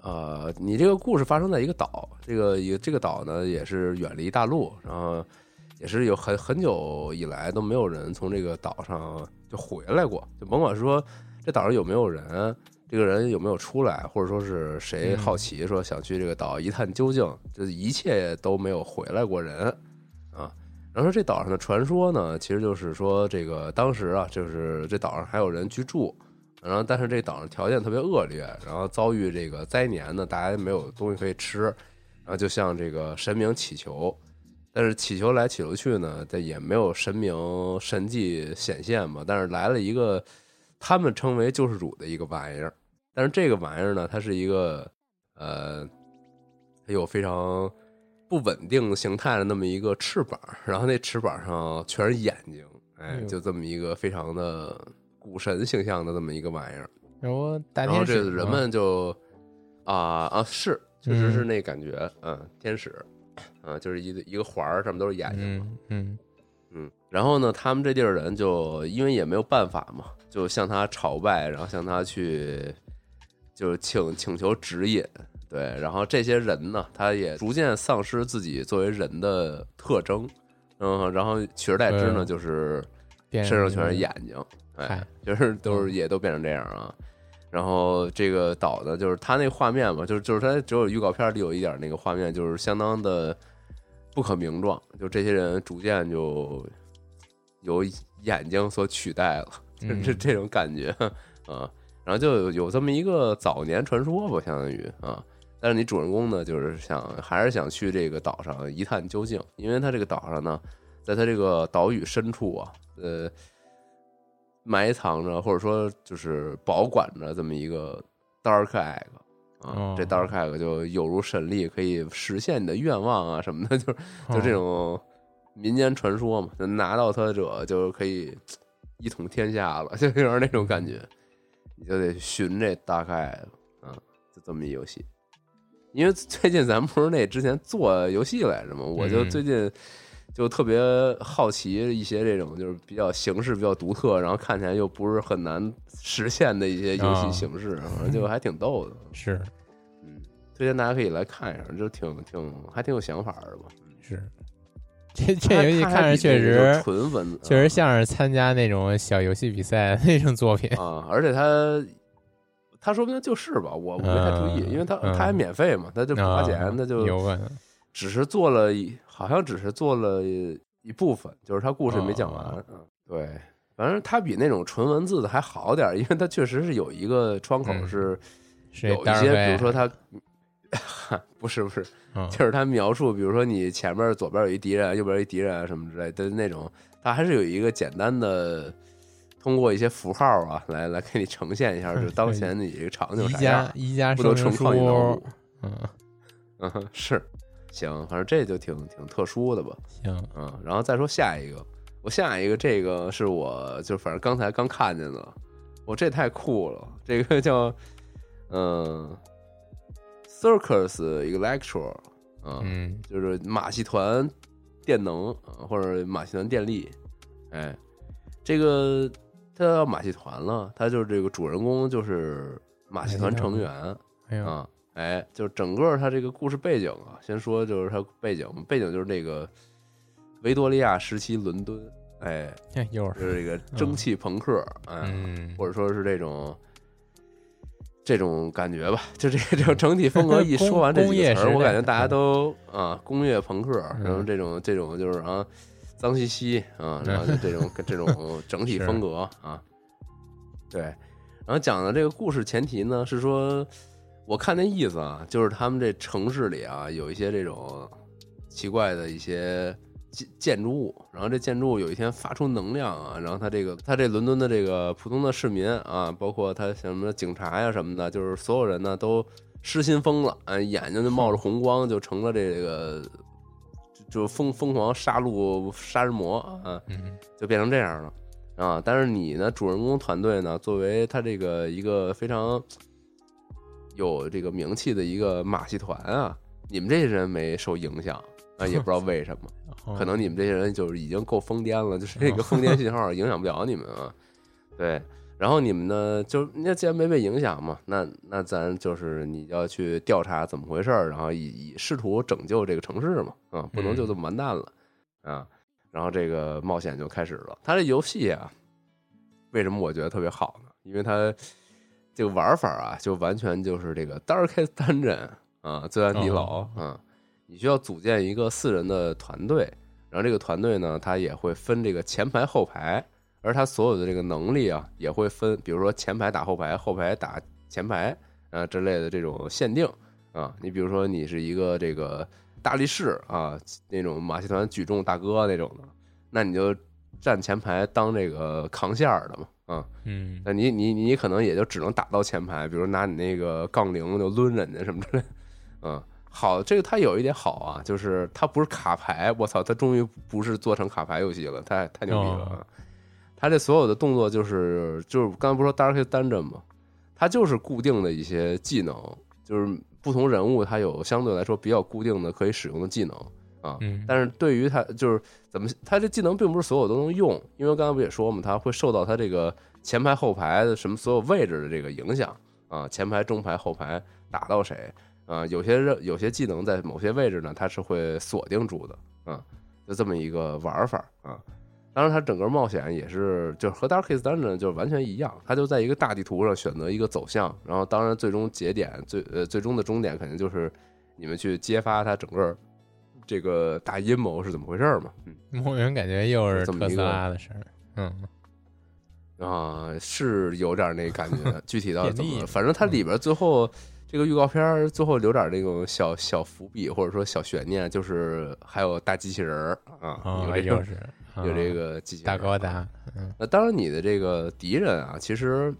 呃，你这个故事发生在一个岛，这个一这个岛呢也是远离大陆，然后也是有很很久以来都没有人从这个岛上就回来过，就甭管说这岛上有没有人，这个人有没有出来，或者说是谁好奇说想去这个岛一探究竟，这一切都没有回来过人啊。然后说这岛上的传说呢，其实就是说这个当时啊，就是这岛上还有人居住，然后但是这岛上条件特别恶劣，然后遭遇这个灾年呢，大家没有东西可以吃，然后就向这个神明祈求，但是祈求来祈求去呢，这也没有神明神迹显现嘛，但是来了一个他们称为救世主的一个玩意儿，但是这个玩意儿呢，它是一个呃，它有非常不稳定形态的那么一个翅膀，然后那翅膀上全是眼睛，哎就这么一个非常的古神形象的这么一个玩意儿。然后大然后这人们就啊啊是，确实是那感觉，嗯，天使，啊，就是一个一个环儿，上面都是眼睛嘛，嗯嗯。嗯，然后呢，他们这地儿人就因为也没有办法嘛，就向他朝拜，然后向他去就请请求指引，对，然后这些人呢，他也逐渐丧失自己作为人的特征，嗯，然后取而代之呢，嗯就是身上全是眼睛，哎，就是都是也都变成这样啊。然后这个岛呢，就是它那画面嘛，就是就是它只有预告片里有一点那个画面，就是相当的不可名状，就这些人逐渐就由眼睛所取代了，就是这种感觉啊。然后就有有这么一个早年传说吧，相当于啊。但是你主人公呢，就是想还是想去这个岛上一探究竟，因为他这个岛上呢，在他这个岛屿深处啊，呃，埋藏着或者说就是保管着这么一个 Dark Egg 啊，哦这 Dark Egg 就有如神力，可以实现你的愿望啊什么的，就是就这哦种民间传说嘛，就拿到它者就可以一统天下了，就有点那种感觉。你就得寻这 Dark Egg 啊，就这么一游戏。因为最近咱们不是那之前做游戏来着吗？我就嗯最近就特别好奇一些这种就是比较形式比较独特，然后看起来又不是很难实现的一些游戏啊形式，反正就还挺逗的。是嗯，推荐大家可以来看一下，就挺挺还挺有想法的吧。是，这这游戏看着确实纯文字，确实像是参加那种小游戏比赛那种作品。啊，而且它他说不定就是吧，我我没太注意，嗯因为他嗯它还免费嘛，他就不花钱，啊它就只是做了一，好像只是做了一部分，就是他故事没讲完。哦嗯，对，反正他比那种纯文字的还好点儿，因为他确实是有一个窗口嗯是是有一些，比如说他。不是不是，嗯就是他描述，比如说你前面左边有一敌人，右边有一敌人啊什么之类的那种，他还是有一个简单的，通过一些符号啊来来给你呈现一下，就当前你这个场景 宜啥样家。宜家不说明能纯靠你脑书补，嗯，嗯哼，是，行，反正这就挺挺特殊的吧。行，嗯，然后再说下一个，我下一个这个是我就反正刚才刚看见的，我这太酷了，这个叫嗯、Circus Electro 啊，嗯就是马戏团电能啊，或者马戏团电力，哎，这个他叫马戏团了，他就是这个主人公就是马戏团成员啊，哎，就是整个他这个故事背景啊，先说就是他背景，背景就是那个维多利亚时期伦敦，哎，就是是这个蒸汽朋克，哎，嗯，或者说是这种这种感觉吧，就这这种整体风格 一说完这几个词儿，我感觉大家都啊工业朋克，嗯然后这种这种就是啊脏兮兮啊，然后就这种 这种整体风格啊，对，然后讲的这个故事前提呢是说，我看那意思啊，就是他们这城市里啊有一些这种奇怪的一些建建筑物，然后这建筑物有一天发出能量啊，然后他这个他这伦敦的这个普通的市民啊，包括他什么警察呀什么的，就是所有人呢都失心疯了，啊，眼睛就冒着 红光，就成了这个就就疯疯狂杀戮杀人魔啊，嗯就变成这样了啊。但是你呢，主人公团队呢，作为他这个一个非常有这个名气的一个马戏团啊，你们这些人没受影响啊，也不知道为什么。哦可能你们这些人就是已经够疯癫了，就是这个疯癫信号影响不了你们啊。对，然后你们呢，就那既然没被影响嘛，那那咱就是你要去调查怎么回事儿，然后以以试图拯救这个城市嘛，啊，不能就这么完蛋了啊。然后这个冒险就开始了。它这游戏啊，为什么我觉得特别好呢？因为它这个玩法啊，就完全就是这个 Darkest Dungeon 啊，罪案地牢哦啊。你需要组建一个四人的团队，然后这个团队呢，它也会分这个前排后排，而它所有的这个能力啊，也会分，比如说前排打后排，后排打前排啊之类的这种限定啊。你比如说你是一个这个大力士啊，那种马戏团举重大哥那种的，那你就站前排当这个扛线儿的嘛啊。嗯那你你你可能也就只能打到前排，比如拿你那个杠铃就抡人家什么之类。嗯，好，这个它有一点好啊，就是它不是卡牌，我操，它终于不是做成卡牌游戏了，太太牛逼了啊！它这所有的动作就是就是刚才不是说 Dark Dungeon 吗？它就是固定的一些技能，就是不同人物它有相对来说比较固定的可以使用的技能啊。嗯，但是对于他就是怎么，他这技能并不是所有都能用，因为刚才不也说嘛，他会受到他这个前排后排的什么所有位置的这个影响啊，前排、中排、后排打到谁啊，有些人有些技能在某些位置呢，它是会锁定住的啊，就这么一个玩法啊。当然，它整个冒险也是，就是和 Darkest Dungeon 就是完全一样，它就在一个大地图上选择一个走向，然后当然最终节点最呃最终的终点肯定就是你们去揭发它整个这个大阴谋是怎么回事儿嘛，嗯。梦云感觉又是特斯拉的事儿，嗯。啊是有点那感觉，具体到底怎么，反正它里边最后这个预告片儿最后留点那种小小伏笔或者说小悬念，就是还有大机器人儿啊，啊有这个又是 有这啊个机器人儿大高啊达，嗯。那当然，你的这个敌人啊，其实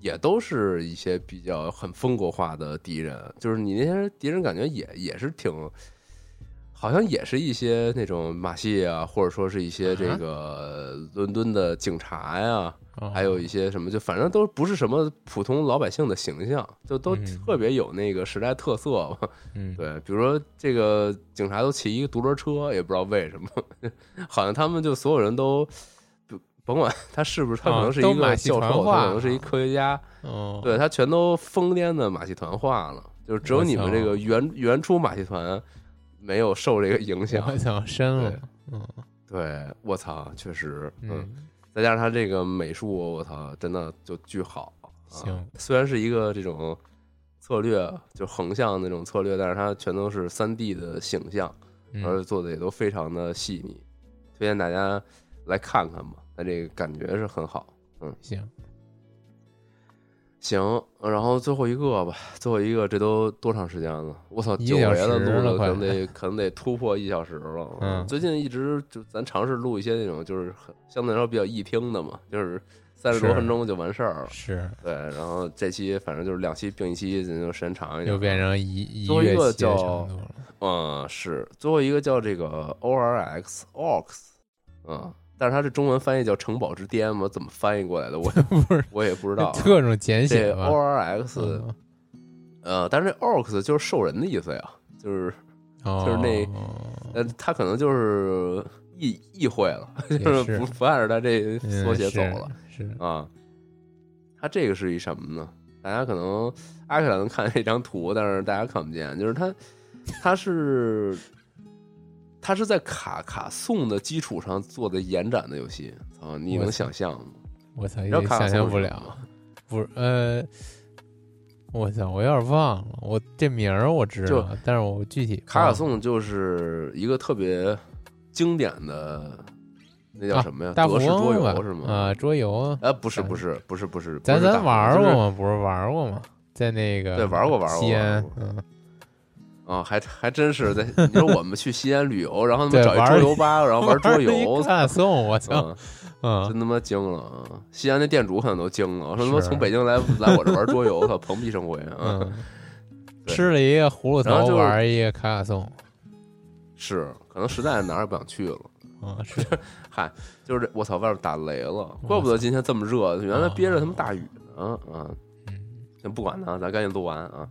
也都是一些比较很风格化的敌人，就是你那些敌人感觉也也是挺，好像也是一些那种马戏啊，或者说是一些这个伦敦的警察呀、哦。还有一些什么，就反正都不是什么普通老百姓的形象，就都嗯。特别有那个时代特色吧。嗯。对，比如说这个警察都骑一个独轮车，也不知道为什么，好像他们就所有人都不甭管他是不是，他可能是一个教授，团他可能是一科学家，哦。对他全都疯癫的马戏团化了，就是只有你们这个原原初马戏团没有受这个影响。我操深了，嗯对，我操，确实，嗯，嗯再加上他这个美术，我操，真的就巨好。啊行虽然是一个这种策略，就横向那种策略，但是它全都是三 D 的形象，嗯而且做的也都非常的细腻，推荐大家来看看吧。它这个感觉是很好。嗯行行，然后最后一个吧，最后一个这都多长时间了？我操，久违了，时录了可能得可能得突破一小时了。嗯最近一直就咱尝试录一些那种就是很相对来说比较易听的嘛，就是三十多分钟就完事儿了。是对，然后这期反正就是两期并一期，咱就时间长一点。又变成一一最后一个叫嗯，是最后一个叫这个 ORX Ox，嗯，但是它这中文翻译叫《城堡之巅》吗，怎么翻译过来的？我也 不是我也不知道啊。特种简写吧 O？R X，嗯呃，但是这 Orcs 就是兽人的意思呀，就是哦就是那呃，他可能就是意意会了，也就是是不不按照他这嗯缩写走了。是啊，它这个是一什么呢？大家可能阿克兰能看这张图，但是大家看不见，就是它，它是它是在卡卡颂的基础上做的延展的游戏啊，你能想象吗？我操，也想象不了。不是呃，我操，我有点忘了，我这名儿我知道，但是我具体卡卡忘颂就是一个特别经典的，那叫啊什么呀？大富德式桌翁游是吗？啊，桌游，哎，不是，不是，不是，不是，咱咱玩过吗？不是玩过吗？在那个对玩过玩过西安，嗯，啊，还还真是在。你说我们去西安旅游，然后他妈找一桌游吧，然后玩桌游，看送，我操，嗯，嗯，真他妈惊了啊！西安那店主可能都惊了，说他妈从北京来来我这玩桌游，可蓬荜生辉啊！嗯，吃了一个葫芦头，玩一个卡卡颂，是，可能实在哪儿也不想去了。啊，是嗨，就是这，我操，外边打雷了，怪不得今天这么热，原来憋着他妈大雨呢啊！嗯先不管他，咱赶紧录完啊。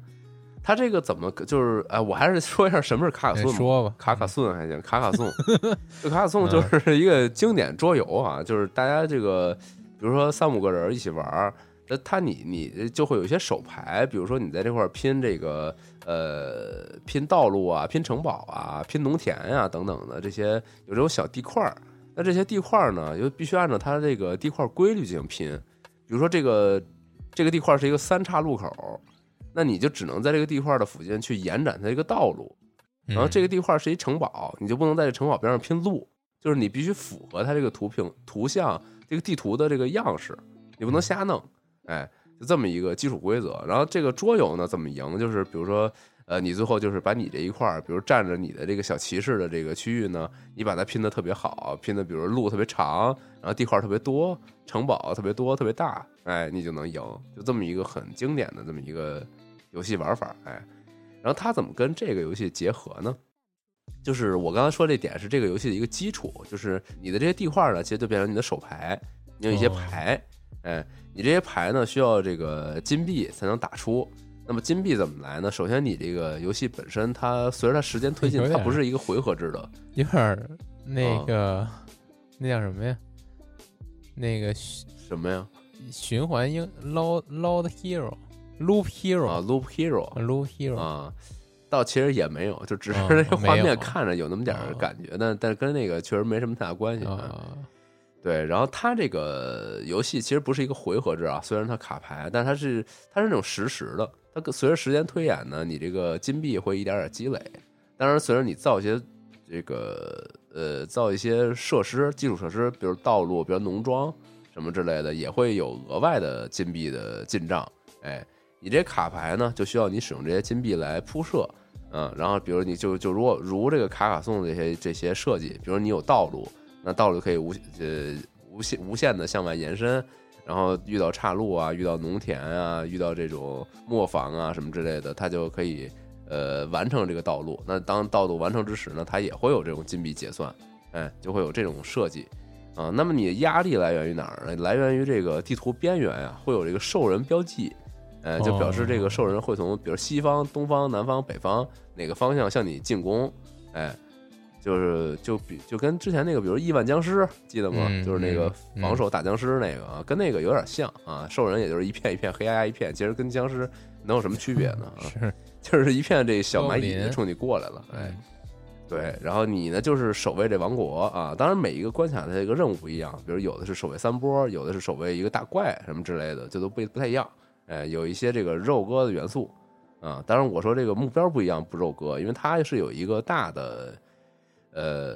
他这个怎么就是哎，我还是说一下什么是卡卡哎颂吧。说吧，卡卡颂还行，卡卡颂，这卡卡颂就是一个经典桌游啊，就是大家这个，比如说三五个人一起玩儿，那他你你就会有一些手牌，比如说你在这块儿拼这个呃拼道路啊、拼城堡啊、拼农田呀、等等的这些有这种小地块儿，那这些地块儿呢，又必须按照它这个地块规律进行拼，比如说这个这个地块是一个三岔路口，那你就只能在这个地块的附近去延展它一个道路。然后这个个地块是一城堡，你就不能在这城堡边上拼路，就是你必须符合它这个图屏图像这个地图的这个样式，你不能瞎弄，哎，就这么一个基础规则。然后这个桌游呢怎么赢，就是比如说，呃，你最后就是把你这一块儿，比如占着你的这个小骑士的这个区域呢，你把它拼的特别好，拼的比如路特别长，然后地块特别多，城堡特别多特别大，哎，你就能赢，就这么一个很经典的这么一个游戏玩法，哎。然后它怎么跟这个游戏结合呢？就是我刚才说这点是这个游戏的一个基础，就是你的这些地块呢，其实就变成你的手牌，你有一些哦牌，哎，你这些牌呢需要这个金币才能打出。那么金币怎么来呢？首先，你这个游戏本身它随着它时间推进它不是一个回合制的，有点那啊个那叫什么呀？那个什么呀？循环英捞捞的 hero loop 啊 hero，Loop Hero loop hero 啊，倒其实也没有，就只是那个画面看着有那么点儿啊感觉，但但是跟那个确实没什么太大关系。对，然后它这个游戏其实不是一个回合制啊，虽然它卡牌，但它是它是那种实时的。它跟随着时间推演呢，你这个金币会一点点积累。当然，随着你造一些这个呃造一些设施、基础设施，比如道路、比如农庄什么之类的，也会有额外的金币的进账。哎，你这卡牌呢，就需要你使用这些金币来铺设。嗯，然后比如你就就如果如这个卡卡颂这些这些设计，比如你有道路，那道路可以无呃无限无限的向外延伸，然后遇到岔路啊，遇到农田啊，遇到这种磨坊啊什么之类的，它就可以呃完成这个道路。那当道路完成之时呢，它也会有这种金币结算，哎，就会有这种设计啊。那么你的压力来源于哪儿呢？来源于这个地图边缘啊，会有这个兽人标记。呃，就表示这个兽人会从比如西方、东方、南方、北方哪个方向向你进攻，哎，就是就比就跟之前那个，比如亿万僵尸，记得吗？嗯就是那个嗯防守打僵尸那个啊，跟那个有点像啊。兽人也就是一片一片黑压压一片，其实跟僵尸能有什么区别呢？啊，是就是一片这小蚂蚁冲你过来了，哎嗯，对，然后你呢就是守卫这王国啊，当然每一个关卡的这个任务不一样，比如有的是守卫三波，有的是守卫一个大怪什么之类的，这都不不太一样。哎，有一些这个肉鸽的元素啊，当然我说这个目标不一样，不肉鸽，因为它是有一个大的，呃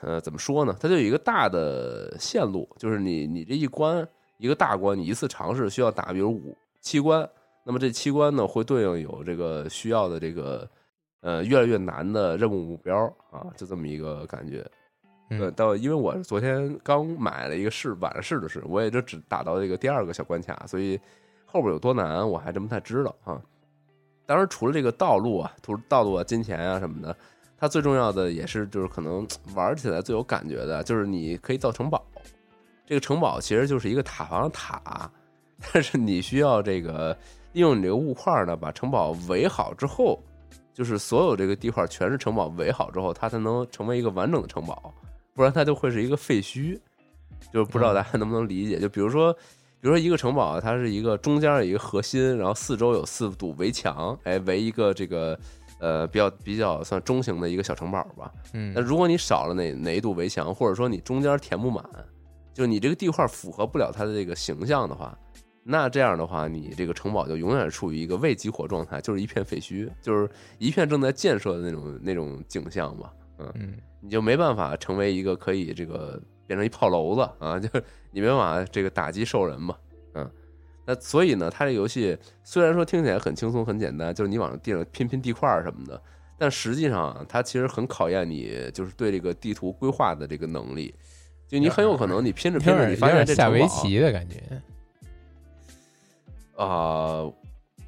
呃，怎么说呢？它就有一个大的线路，就是你你这一关一个大关，你一次尝试需要打，比如五七关，那么这七关呢会对应有这个需要的这个呃越来越难的任务目标啊，就这么一个感觉。嗯对，到因为我昨天刚买了一个试，晚上试的试，我也就只打到这个第二个小关卡，所以后边有多难我还真不太知道啊。当然，除了这个道路啊，除了道路啊、金钱啊什么的，它最重要的也是就是可能玩起来最有感觉的，就是你可以造城堡。这个城堡其实就是一个塔防的塔，但是你需要这个利用你这个物块呢，把城堡围好之后，就是所有这个地块全是城堡围好之后，它才能成为一个完整的城堡，不然它就会是一个废墟。就是不知道大家能不能理解？就比如说，比如说一个城堡，它是一个中间有一个核心，然后四周有四堵围墙，哎，围一个这个呃比较比较算中型的一个小城堡吧。嗯那如果你少了哪哪一堵围墙，或者说你中间填不满，就你这个地块符合不了它的这个形象的话，那这样的话，你这个城堡就永远处于一个未激活状态，就是一片废墟，就是一片正在建设的那种那种景象嘛。嗯，嗯你就没办法成为一个可以这个变成一炮楼子啊，就是你没办法这个打击兽人嘛。嗯，那所以呢，它这游戏虽然说听起来很轻松很简单，就是你往地上拼拼地块儿什么的，但实际上啊，它其实很考验你就是对这个地图规划的这个能力。就你很有可能你拼着拼着，你发现下围棋的感觉。啊、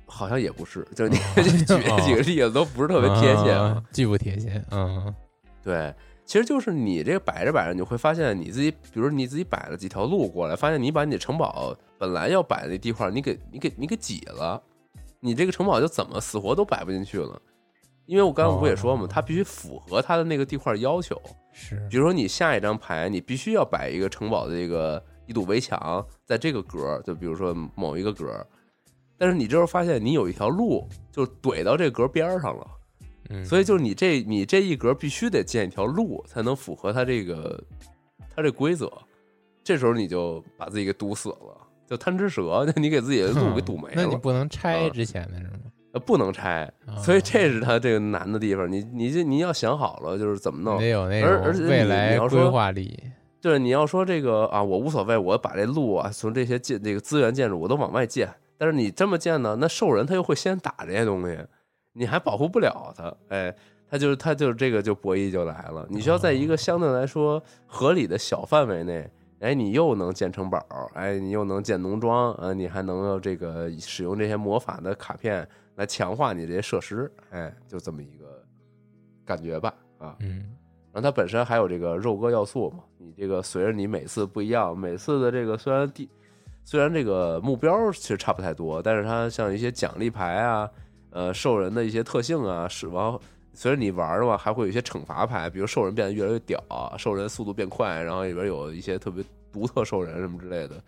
好像也不是，就是你这举这几个例子都不是特别贴切。啊，巨不贴切。嗯对，其实就是你这个摆着摆着，你会发现你自己，比如说你自己摆了几条路过来，发现你把你的城堡本来要摆的那地块，你给你给你给挤了，你这个城堡就怎么死活都摆不进去了。因为我刚刚不也说嘛哦，它必须符合它的那个地块要求。是比如说你下一张牌，你必须要摆一个城堡的这个一堵围墙，在这个格儿，就比如说某一个格儿，但是你这时候发现你有一条路就怼到这个格儿边儿上了。嗯，所以就是你这你这一格必须得建一条路，才能符合它这个它这规则。这时候你就把自己给堵死了，就贪吃蛇，就你给自己的路给堵没了，那你不能拆啊之前的是吗？呃不能拆。啊所以这是他这个难的地方。你你这你要想好了，就是怎么弄得。有那而而且未来规划力。对，你要说这个啊，我无所谓，我把这路啊从这些建这个资源建筑我都往外建，但是你这么建呢，那兽人他又会先打这些东西，你还保护不了他，哎，他就是他就是这个就博弈就来了，你需要在一个相对来说合理的小范围内，哎，你又能建城堡，哎，你又能建农庄，啊，你还能够这个使用这些魔法的卡片来强化你这些设施，哎，就这么一个感觉吧，啊，嗯。然后它本身还有这个肉鸽要素嘛，你这个随着你每次不一样，每次的这个虽然地虽然这个目标其实差不太多，但是它像一些奖励牌啊，呃，兽人的一些特性啊，是完后随着你玩的话，还会有一些惩罚牌，比如兽人变得越来越屌，兽人速度变快，然后里边有一些特别独特兽人什么之类的，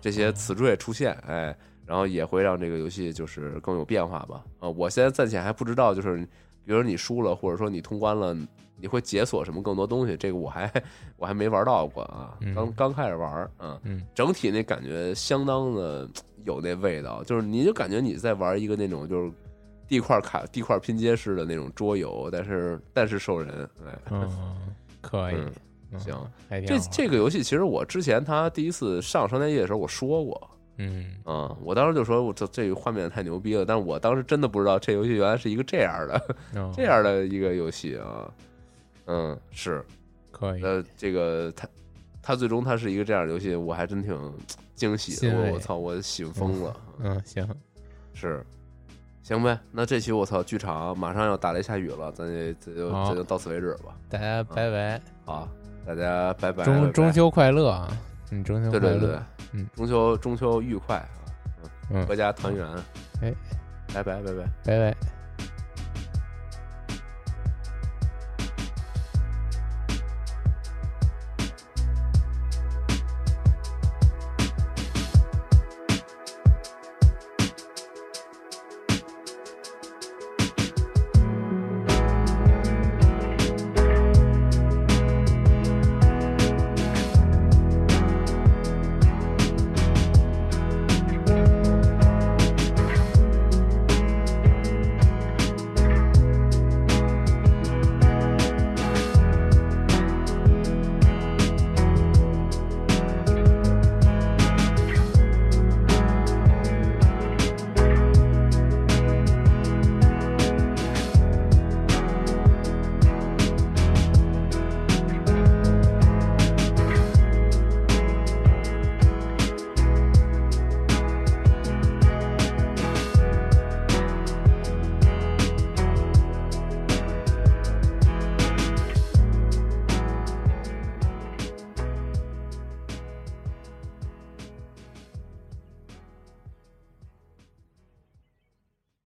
这些词缀出现，哎，然后也会让这个游戏就是更有变化吧。啊，我现在暂且还不知道，就是比如说你输了，或者说你通关了，你会解锁什么更多东西，这个我还我还没玩到过啊，嗯刚刚开始玩，嗯，嗯整体那感觉相当的有那味道，就是你就感觉你在玩一个那种就是地块卡地块拼接式的那种桌游，但是但是兽人，哎，嗯，可以。行，这这个游戏其实我之前他第一次上商店页的时候我说过，嗯。嗯，我当时就说我这这个画面太牛逼了，但是我当时真的不知道这游戏原来是一个这样的哦。这样的一个游戏啊，嗯，是，可以，呃，这个它它最终它是一个这样的游戏，我还真挺惊喜的，我我操，我喜疯了，嗯行，是，行呗，那这期我操剧场马上要打雷下雨了，咱就咱就好咱就到此为止吧，大家拜拜，好，大家拜拜，中中秋快乐啊！嗯，中秋快对对对乐，，嗯，中秋中秋愉快啊，嗯阖家团圆，哎，拜拜拜拜。拜拜。